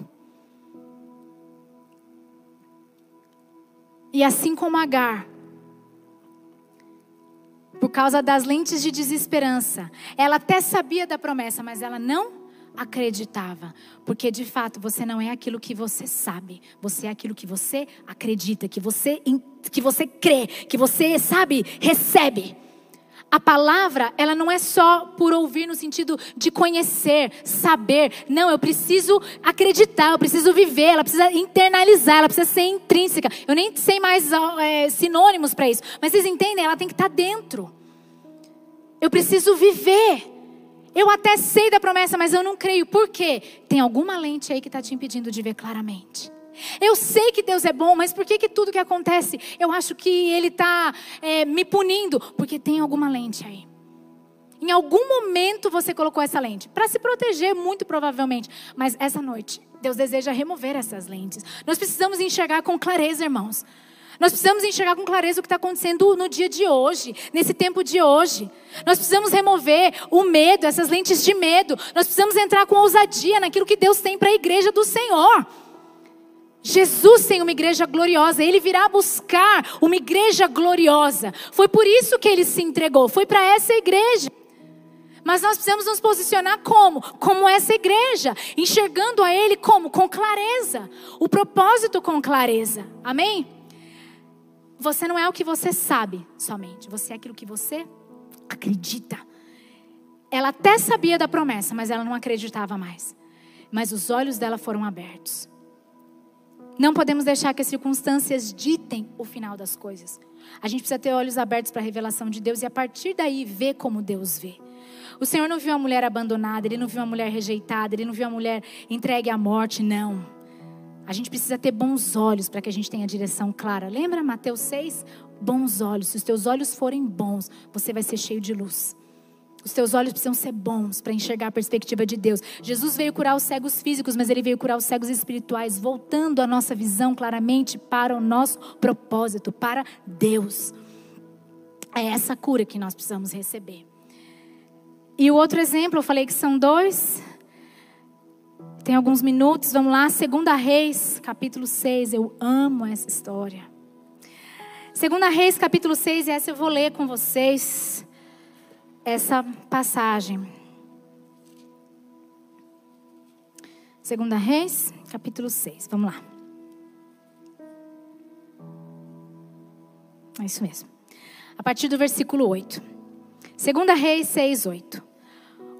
E assim como Agar, por causa das lentes de desesperança. Ela até sabia da promessa, mas ela não acreditava, porque de fato você não é aquilo que você sabe, você é aquilo que você acredita, que você que você crê, que você sabe, recebe. A palavra, ela não é só por ouvir no sentido de conhecer, saber. Não, eu preciso acreditar, eu preciso viver, ela precisa internalizar, ela precisa ser intrínseca. Eu nem sei mais é, sinônimos para isso. Mas vocês entendem? Ela tem que estar tá dentro. Eu preciso viver. Eu até sei da promessa, mas eu não creio. Por quê? Tem alguma lente aí que está te impedindo de ver claramente. Eu sei que Deus é bom, mas por que, que tudo que acontece eu acho que Ele está é, me punindo? Porque tem alguma lente aí. Em algum momento você colocou essa lente para se proteger, muito provavelmente. Mas essa noite, Deus deseja remover essas lentes. Nós precisamos enxergar com clareza, irmãos. Nós precisamos enxergar com clareza o que está acontecendo no dia de hoje, nesse tempo de hoje. Nós precisamos remover o medo, essas lentes de medo. Nós precisamos entrar com ousadia naquilo que Deus tem para a igreja do Senhor. Jesus tem uma igreja gloriosa, ele virá buscar uma igreja gloriosa. Foi por isso que ele se entregou, foi para essa igreja. Mas nós precisamos nos posicionar como? Como essa igreja, enxergando a ele como? Com clareza. O propósito com clareza. Amém? Você não é o que você sabe somente, você é aquilo que você acredita. Ela até sabia da promessa, mas ela não acreditava mais. Mas os olhos dela foram abertos. Não podemos deixar que as circunstâncias ditem o final das coisas. A gente precisa ter olhos abertos para a revelação de Deus e a partir daí ver como Deus vê. O Senhor não viu uma mulher abandonada, Ele não viu uma mulher rejeitada, Ele não viu uma mulher entregue à morte, não. A gente precisa ter bons olhos para que a gente tenha a direção clara. Lembra Mateus 6? Bons olhos. Se os teus olhos forem bons, você vai ser cheio de luz. Os teus olhos precisam ser bons para enxergar a perspectiva de Deus. Jesus veio curar os cegos físicos, mas ele veio curar os cegos espirituais, voltando a nossa visão claramente para o nosso propósito, para Deus. É essa cura que nós precisamos receber. E o outro exemplo, eu falei que são dois. Tem alguns minutos, vamos lá. Segunda Reis, capítulo 6. Eu amo essa história. Segunda Reis, capítulo 6, e essa eu vou ler com vocês essa passagem. Segunda Reis, capítulo 6. Vamos lá. É isso mesmo. A partir do versículo 8. Segunda Reis 6, 8.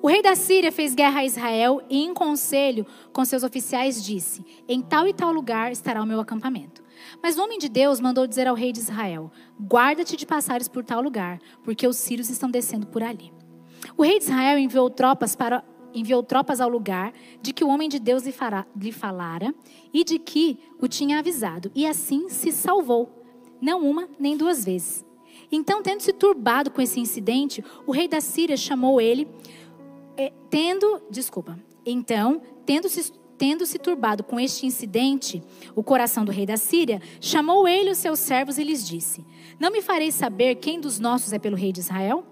O rei da Síria fez guerra a Israel e, em conselho com seus oficiais, disse: Em tal e tal lugar estará o meu acampamento. Mas o homem de Deus mandou dizer ao rei de Israel: Guarda-te de passares por tal lugar, porque os sírios estão descendo por ali. O rei de Israel enviou tropas para enviou tropas ao lugar de que o homem de Deus lhe, fará, lhe falara e de que o tinha avisado, e assim se salvou, não uma nem duas vezes. Então, tendo se turbado com esse incidente, o rei da Síria chamou ele é, tendo, desculpa, então, tendo se, tendo se turbado com este incidente, o coração do rei da Síria, chamou ele os seus servos e lhes disse: Não me fareis saber quem dos nossos é pelo rei de Israel?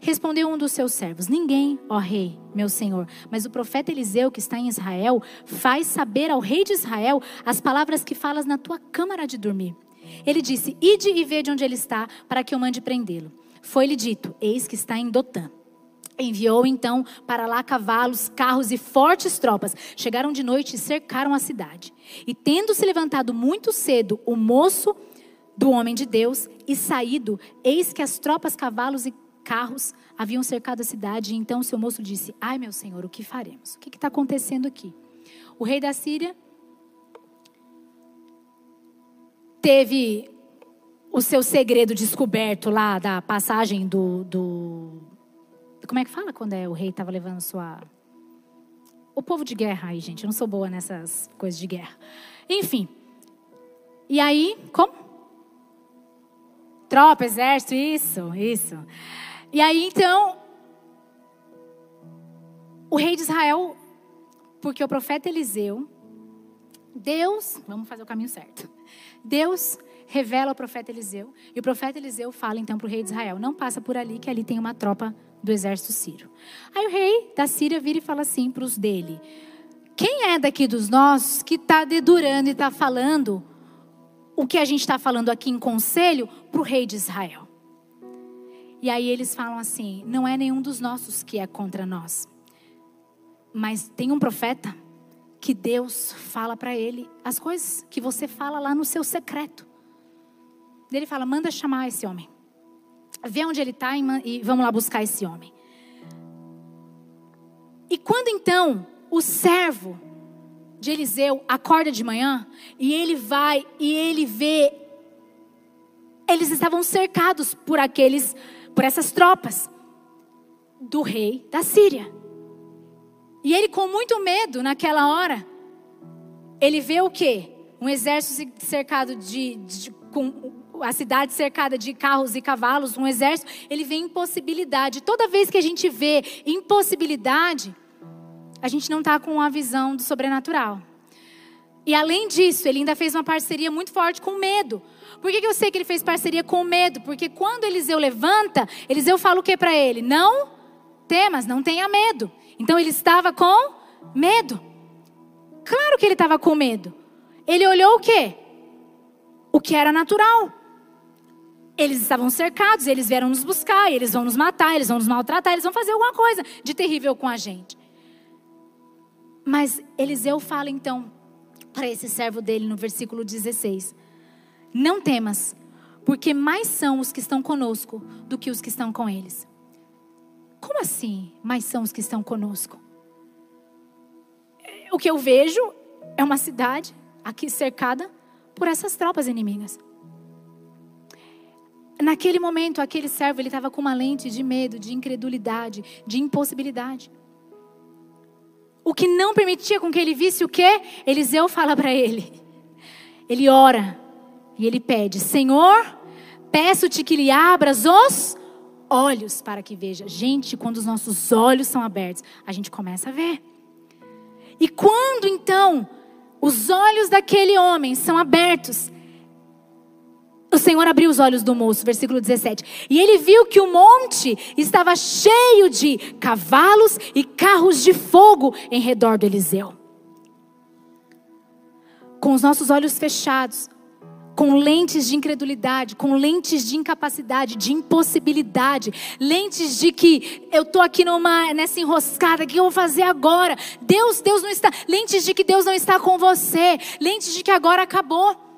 Respondeu um dos seus servos: Ninguém, ó rei, meu senhor, mas o profeta Eliseu, que está em Israel, faz saber ao rei de Israel as palavras que falas na tua câmara de dormir. Ele disse: Ide e vede onde ele está, para que eu mande prendê-lo. Foi-lhe dito: Eis que está em Dotã. Enviou então para lá cavalos, carros e fortes tropas. Chegaram de noite e cercaram a cidade. E tendo se levantado muito cedo o moço do homem de Deus e saído, eis que as tropas, cavalos e carros haviam cercado a cidade. E então seu moço disse: Ai, meu senhor, o que faremos? O que está acontecendo aqui? O rei da Síria teve o seu segredo descoberto lá da passagem do, do como é que fala quando é o rei estava levando sua. O povo de guerra aí, gente. Eu não sou boa nessas coisas de guerra. Enfim. E aí, como? Tropa, exército, isso, isso. E aí, então. O rei de Israel, porque o profeta Eliseu, Deus, vamos fazer o caminho certo. Deus revela ao profeta Eliseu, e o profeta Eliseu fala então para o rei de Israel: não passa por ali, que ali tem uma tropa do exército sírio. Aí o rei da Síria vira e fala assim para os dele: Quem é daqui dos nossos que está dedurando e está falando o que a gente está falando aqui em conselho para o rei de Israel? E aí eles falam assim: Não é nenhum dos nossos que é contra nós, mas tem um profeta que Deus fala para ele as coisas que você fala lá no seu secreto. Ele fala: Manda chamar esse homem vê onde ele está e vamos lá buscar esse homem. E quando então o servo de Eliseu acorda de manhã e ele vai e ele vê eles estavam cercados por aqueles por essas tropas do rei da Síria. E ele com muito medo naquela hora, ele vê o quê? Um exército cercado de, de com a cidade cercada de carros e cavalos, um exército, ele vê impossibilidade. Toda vez que a gente vê impossibilidade, a gente não está com a visão do sobrenatural. E além disso, ele ainda fez uma parceria muito forte com medo. Por que, que eu sei que ele fez parceria com medo? Porque quando Eliseu levanta, Eliseu fala o que para ele? Não temas, não tenha medo. Então ele estava com medo. Claro que ele estava com medo. Ele olhou o quê? O que era natural. Eles estavam cercados, eles vieram nos buscar, eles vão nos matar, eles vão nos maltratar, eles vão fazer alguma coisa de terrível com a gente. Mas Eliseu fala então para esse servo dele no versículo 16: Não temas, porque mais são os que estão conosco do que os que estão com eles. Como assim, mais são os que estão conosco? O que eu vejo é uma cidade aqui cercada por essas tropas inimigas. Naquele momento, aquele servo ele estava com uma lente de medo, de incredulidade, de impossibilidade. O que não permitia com que ele visse o que? Eliseu fala para ele. Ele ora e ele pede: Senhor, peço-te que lhe abras os olhos para que veja. Gente, quando os nossos olhos são abertos, a gente começa a ver. E quando então os olhos daquele homem são abertos, o Senhor abriu os olhos do moço, versículo 17. E ele viu que o monte estava cheio de cavalos e carros de fogo em redor do Eliseu. Com os nossos olhos fechados, com lentes de incredulidade, com lentes de incapacidade, de impossibilidade, lentes de que eu tô aqui numa nessa enroscada, o que eu vou fazer agora? Deus, Deus não está, lentes de que Deus não está com você, lentes de que agora acabou.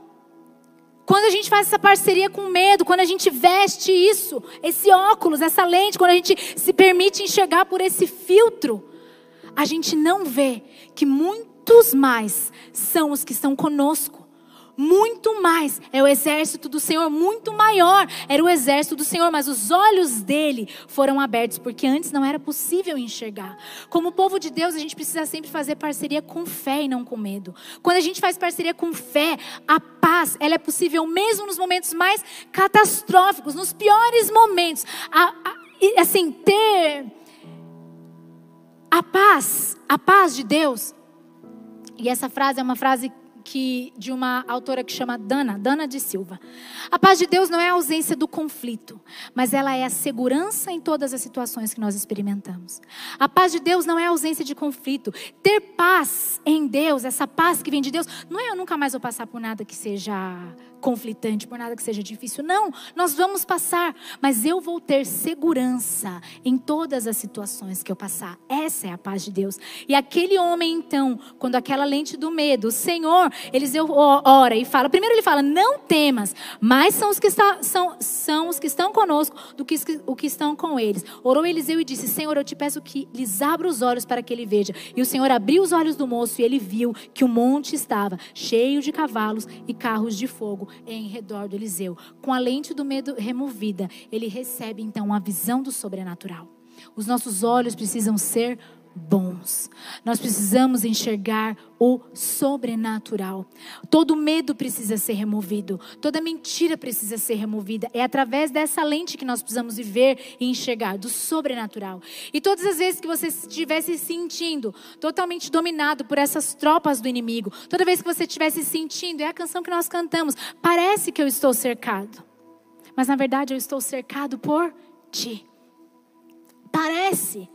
Quando a gente faz essa parceria com medo, quando a gente veste isso, esse óculos, essa lente, quando a gente se permite enxergar por esse filtro, a gente não vê que muitos mais são os que estão conosco muito mais. É o exército do Senhor, muito maior. Era o exército do Senhor, mas os olhos dele foram abertos, porque antes não era possível enxergar. Como povo de Deus, a gente precisa sempre fazer parceria com fé e não com medo. Quando a gente faz parceria com fé, a paz, ela é possível mesmo nos momentos mais catastróficos, nos piores momentos. A, a, assim, ter a paz, a paz de Deus. E essa frase é uma frase que de uma autora que chama Dana, Dana de Silva. A paz de Deus não é a ausência do conflito, mas ela é a segurança em todas as situações que nós experimentamos. A paz de Deus não é a ausência de conflito. Ter paz em Deus, essa paz que vem de Deus, não é eu nunca mais vou passar por nada que seja conflitante, por nada que seja difícil. Não, nós vamos passar, mas eu vou ter segurança em todas as situações que eu passar. Essa é a paz de Deus. E aquele homem, então, quando aquela lente do medo, Senhor, Eliseu ora e fala. Primeiro ele fala: não temas, mas são os que, está, são, são os que estão conosco do que o que estão com eles. Orou Eliseu e disse: Senhor, eu te peço que lhes abra os olhos para que ele veja. E o Senhor abriu os olhos do moço e ele viu que o monte estava cheio de cavalos e carros de fogo em redor do Eliseu. Com a lente do medo removida, ele recebe então a visão do sobrenatural. Os nossos olhos precisam ser bons. Nós precisamos enxergar o sobrenatural. Todo medo precisa ser removido, toda mentira precisa ser removida. É através dessa lente que nós precisamos viver e enxergar do sobrenatural. E todas as vezes que você estiver se sentindo totalmente dominado por essas tropas do inimigo, toda vez que você estiver se sentindo, é a canção que nós cantamos, parece que eu estou cercado. Mas na verdade eu estou cercado por ti. Parece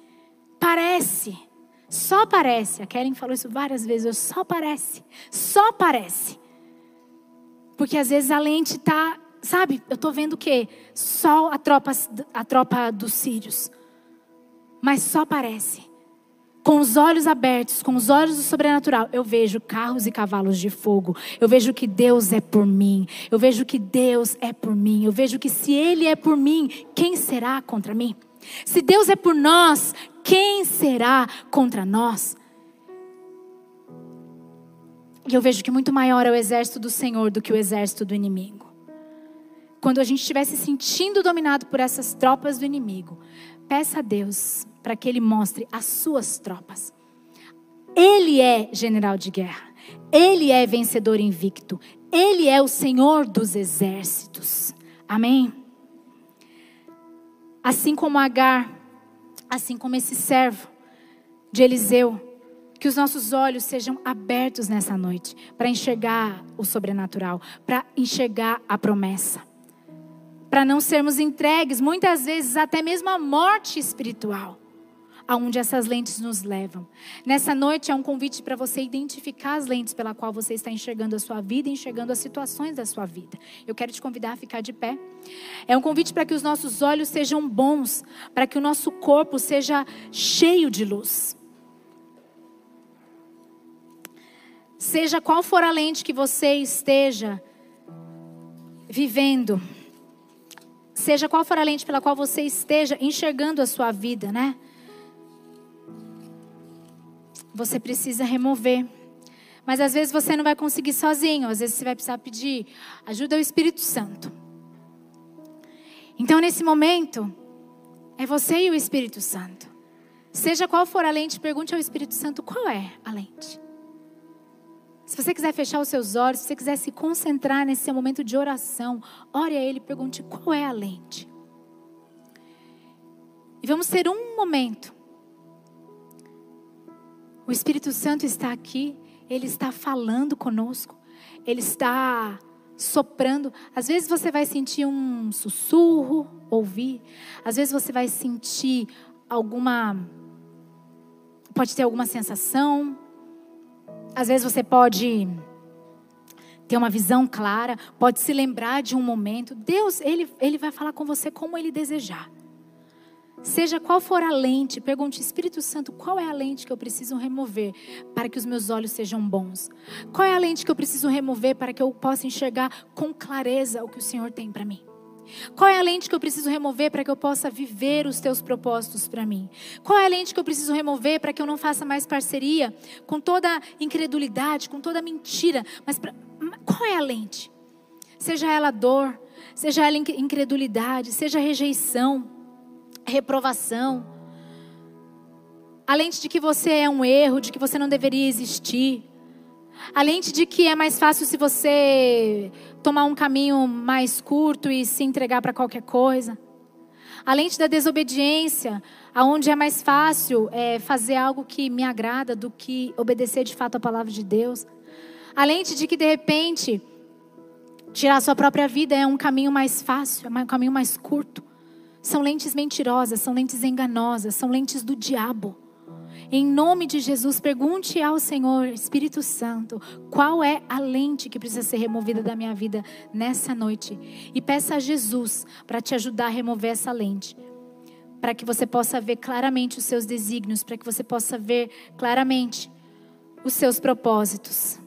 Parece. Só parece. A Kellen falou isso várias vezes. Só parece. Só parece. Porque às vezes a lente está, sabe? Eu estou vendo o quê? Só a tropa, a tropa dos sírios. Mas só parece. Com os olhos abertos, com os olhos do sobrenatural, eu vejo carros e cavalos de fogo. Eu vejo que Deus é por mim. Eu vejo que Deus é por mim. Eu vejo que se Ele é por mim, quem será contra mim? Se Deus é por nós, quem será contra nós? E eu vejo que muito maior é o exército do Senhor do que o exército do inimigo. Quando a gente estiver se sentindo dominado por essas tropas do inimigo, peça a Deus para que Ele mostre as suas tropas. Ele é general de guerra. Ele é vencedor invicto. Ele é o Senhor dos exércitos. Amém? Assim como Agar, assim como esse servo de Eliseu, que os nossos olhos sejam abertos nessa noite para enxergar o sobrenatural, para enxergar a promessa, para não sermos entregues muitas vezes até mesmo à morte espiritual aonde essas lentes nos levam. Nessa noite é um convite para você identificar as lentes pela qual você está enxergando a sua vida enxergando as situações da sua vida. Eu quero te convidar a ficar de pé. É um convite para que os nossos olhos sejam bons, para que o nosso corpo seja cheio de luz. Seja qual for a lente que você esteja vivendo, seja qual for a lente pela qual você esteja enxergando a sua vida, né? Você precisa remover. Mas às vezes você não vai conseguir sozinho, às vezes você vai precisar pedir ajuda ao Espírito Santo. Então, nesse momento, é você e o Espírito Santo. Seja qual for a lente, pergunte ao Espírito Santo qual é a lente. Se você quiser fechar os seus olhos, se você quiser se concentrar nesse seu momento de oração, ore a Ele e pergunte qual é a lente. E vamos ter um momento o Espírito Santo está aqui, ele está falando conosco, ele está soprando. Às vezes você vai sentir um sussurro, ouvir. Às vezes você vai sentir alguma. Pode ter alguma sensação. Às vezes você pode ter uma visão clara, pode se lembrar de um momento. Deus, ele, ele vai falar com você como ele desejar. Seja qual for a lente, pergunte, Espírito Santo, qual é a lente que eu preciso remover para que os meus olhos sejam bons? Qual é a lente que eu preciso remover para que eu possa enxergar com clareza o que o Senhor tem para mim? Qual é a lente que eu preciso remover para que eu possa viver os teus propósitos para mim? Qual é a lente que eu preciso remover para que eu não faça mais parceria com toda incredulidade, com toda mentira? Mas pra, qual é a lente? Seja ela dor, seja ela incredulidade, seja rejeição reprovação. Além de que você é um erro, de que você não deveria existir. Além de que é mais fácil se você tomar um caminho mais curto e se entregar para qualquer coisa. Além da desobediência, aonde é mais fácil é, fazer algo que me agrada do que obedecer de fato a palavra de Deus. Além de que de repente tirar sua própria vida é um caminho mais fácil, é um caminho mais curto. São lentes mentirosas, são lentes enganosas, são lentes do diabo. Em nome de Jesus, pergunte ao Senhor, Espírito Santo, qual é a lente que precisa ser removida da minha vida nessa noite. E peça a Jesus para te ajudar a remover essa lente. Para que você possa ver claramente os seus desígnios, para que você possa ver claramente os seus propósitos.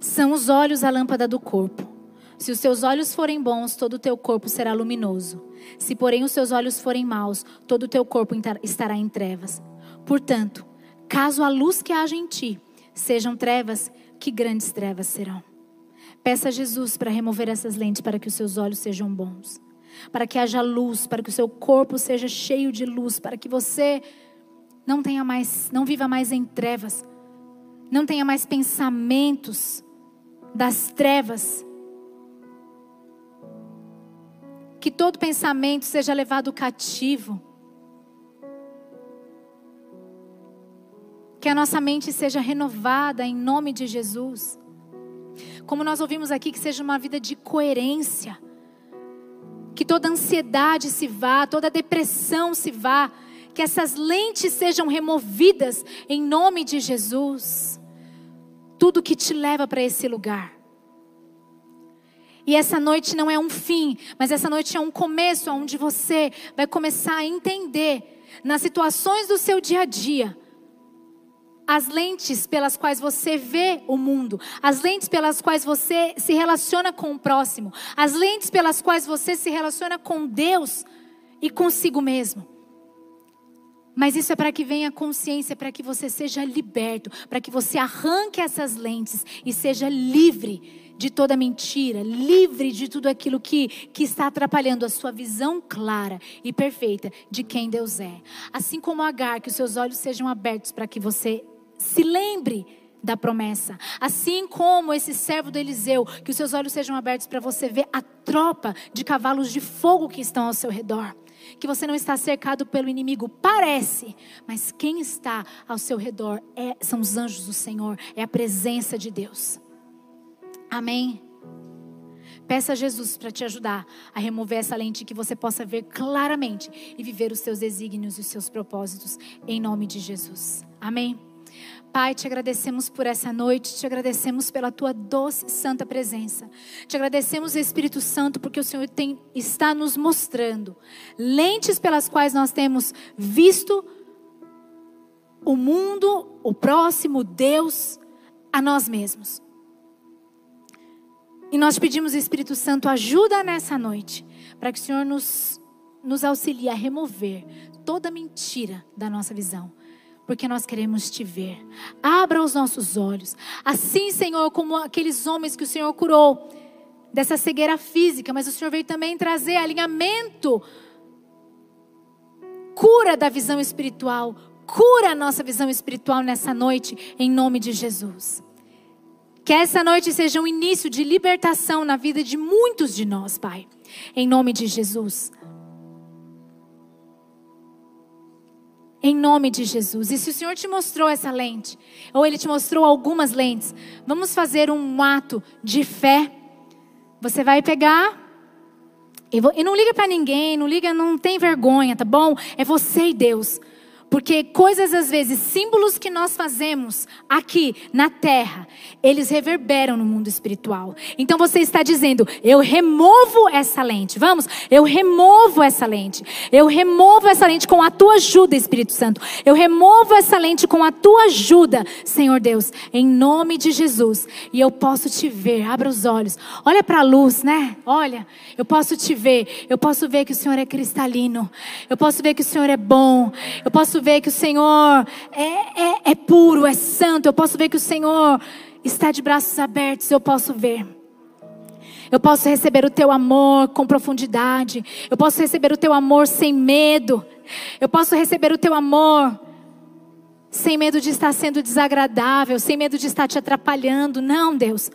São os olhos a lâmpada do corpo. Se os seus olhos forem bons, todo o teu corpo será luminoso. Se, porém, os seus olhos forem maus, todo o teu corpo estará em trevas. Portanto, caso a luz que haja em ti sejam trevas, que grandes trevas serão. Peça a Jesus para remover essas lentes para que os seus olhos sejam bons, para que haja luz, para que o seu corpo seja cheio de luz, para que você não tenha mais, não viva mais em trevas, não tenha mais pensamentos das trevas, que todo pensamento seja levado cativo. Que a nossa mente seja renovada em nome de Jesus. Como nós ouvimos aqui, que seja uma vida de coerência. Que toda ansiedade se vá, toda depressão se vá. Que essas lentes sejam removidas em nome de Jesus. Tudo que te leva para esse lugar. E essa noite não é um fim, mas essa noite é um começo onde você vai começar a entender nas situações do seu dia a dia as lentes pelas quais você vê o mundo, as lentes pelas quais você se relaciona com o próximo, as lentes pelas quais você se relaciona com Deus e consigo mesmo. Mas isso é para que venha consciência, para que você seja liberto, para que você arranque essas lentes e seja livre de toda mentira, livre de tudo aquilo que, que está atrapalhando a sua visão clara e perfeita de quem Deus é. Assim como Agar, que os seus olhos sejam abertos para que você se lembre da promessa. Assim como esse servo do Eliseu, que os seus olhos sejam abertos para você ver a tropa de cavalos de fogo que estão ao seu redor. Que você não está cercado pelo inimigo, parece, mas quem está ao seu redor é, são os anjos do Senhor, é a presença de Deus. Amém? Peça a Jesus para te ajudar a remover essa lente que você possa ver claramente e viver os seus desígnios e os seus propósitos em nome de Jesus. Amém? Pai, te agradecemos por essa noite, te agradecemos pela tua doce e santa presença. Te agradecemos, Espírito Santo, porque o Senhor tem, está nos mostrando lentes pelas quais nós temos visto o mundo, o próximo, Deus, a nós mesmos. E nós pedimos, Espírito Santo, ajuda nessa noite, para que o Senhor nos, nos auxilie a remover toda mentira da nossa visão. Porque nós queremos te ver. Abra os nossos olhos. Assim, Senhor, como aqueles homens que o Senhor curou dessa cegueira física, mas o Senhor veio também trazer alinhamento, cura da visão espiritual, cura a nossa visão espiritual nessa noite, em nome de Jesus. Que essa noite seja um início de libertação na vida de muitos de nós, Pai. Em nome de Jesus. Em nome de Jesus. E se o Senhor te mostrou essa lente, ou Ele te mostrou algumas lentes, vamos fazer um ato de fé. Você vai pegar. E não liga para ninguém, não liga, não tem vergonha, tá bom? É você e Deus. Porque coisas, às vezes, símbolos que nós fazemos aqui na terra, eles reverberam no mundo espiritual. Então você está dizendo: eu removo essa lente. Vamos? Eu removo essa lente. Eu removo essa lente com a tua ajuda, Espírito Santo. Eu removo essa lente com a tua ajuda, Senhor Deus, em nome de Jesus. E eu posso te ver. Abra os olhos. Olha para a luz, né? Olha, eu posso te ver. Eu posso ver que o Senhor é cristalino. Eu posso ver que o Senhor é bom. Eu posso ver que o Senhor é, é, é puro, é santo. Eu posso ver que o Senhor está de braços abertos. Eu posso ver. Eu posso receber o teu amor com profundidade. Eu posso receber o teu amor sem medo. Eu posso receber o teu amor sem medo de estar sendo desagradável, sem medo de estar te atrapalhando. Não, Deus.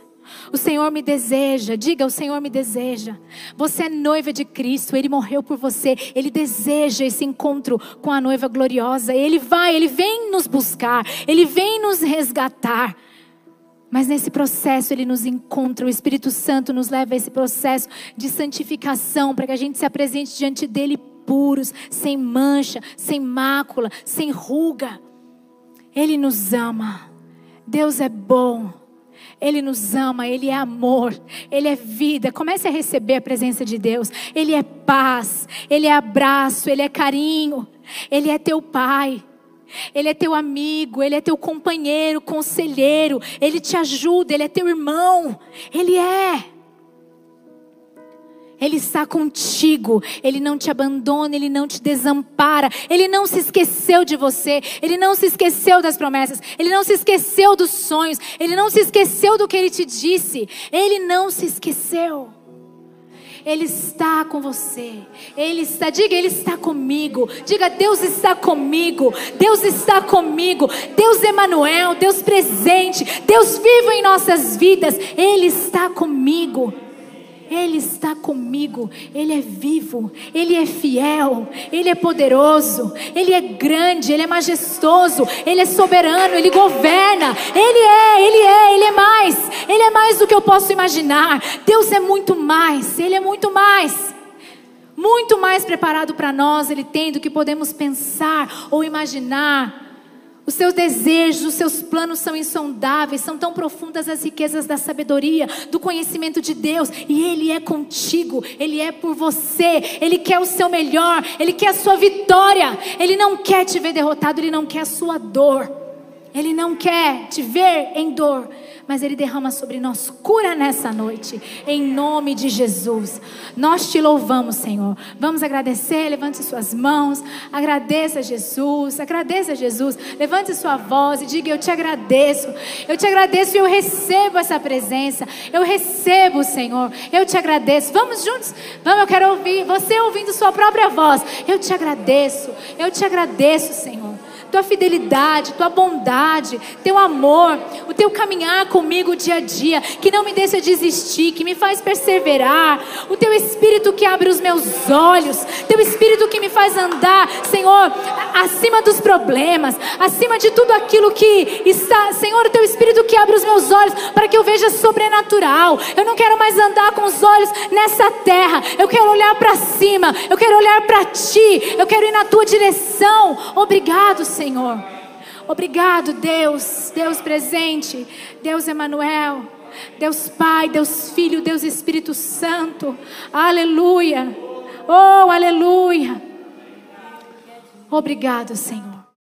O Senhor me deseja, diga: O Senhor me deseja. Você é noiva de Cristo, Ele morreu por você, Ele deseja esse encontro com a noiva gloriosa. Ele vai, Ele vem nos buscar, Ele vem nos resgatar. Mas nesse processo Ele nos encontra, o Espírito Santo nos leva a esse processo de santificação, para que a gente se apresente diante dEle puros, sem mancha, sem mácula, sem ruga. Ele nos ama, Deus é bom. Ele nos ama, Ele é amor, Ele é vida. Comece a receber a presença de Deus. Ele é paz, Ele é abraço, Ele é carinho, Ele é teu Pai. Ele é teu amigo, Ele é teu companheiro, conselheiro, Ele te ajuda, Ele é teu irmão, Ele é. Ele está contigo, Ele não te abandona, Ele não te desampara, Ele não se esqueceu de você, Ele não se esqueceu das promessas, Ele não se esqueceu dos sonhos, Ele não se esqueceu do que Ele te disse, Ele não se esqueceu. Ele está com você. Ele está, diga, Ele está comigo. Diga, Deus está comigo. Deus está comigo. Deus Emanuel, Deus presente, Deus vivo em nossas vidas. Ele está comigo. Ele está comigo, Ele é vivo, Ele é fiel, Ele é poderoso, Ele é grande, Ele é majestoso, Ele é soberano, Ele governa, Ele é, Ele é, Ele é mais, Ele é mais do que eu posso imaginar. Deus é muito mais, Ele é muito mais. Muito mais preparado para nós Ele tem do que podemos pensar ou imaginar. Os seus desejos, os seus planos são insondáveis, são tão profundas as riquezas da sabedoria, do conhecimento de Deus, e Ele é contigo, Ele é por você, Ele quer o seu melhor, Ele quer a sua vitória, Ele não quer te ver derrotado, Ele não quer a sua dor, Ele não quer te ver em dor, mas Ele derrama sobre nós cura nessa noite, em nome de Jesus. Nós te louvamos, Senhor. Vamos agradecer, levante suas mãos, agradeça Jesus, agradeça Jesus, levante sua voz e diga: Eu te agradeço, eu te agradeço e eu recebo essa presença, eu recebo, Senhor, eu te agradeço. Vamos juntos? Vamos, eu quero ouvir, você ouvindo sua própria voz. Eu te agradeço, eu te agradeço, Senhor tua fidelidade, tua bondade, teu amor, o teu caminhar comigo dia a dia, que não me deixa desistir, que me faz perseverar, o teu espírito que abre os meus olhos, teu espírito que me faz andar, Senhor, acima dos problemas, acima de tudo aquilo que está, Senhor, o teu espírito que abre os meus olhos para que eu veja sobrenatural. Eu não quero mais andar com os olhos nessa terra, eu quero olhar para cima, eu quero olhar para ti, eu quero ir na tua direção. Obrigado, Senhor. Senhor. Obrigado, Deus, Deus presente, Deus Emanuel, Deus Pai, Deus Filho, Deus Espírito Santo. Aleluia. Oh, aleluia. Obrigado, Senhor.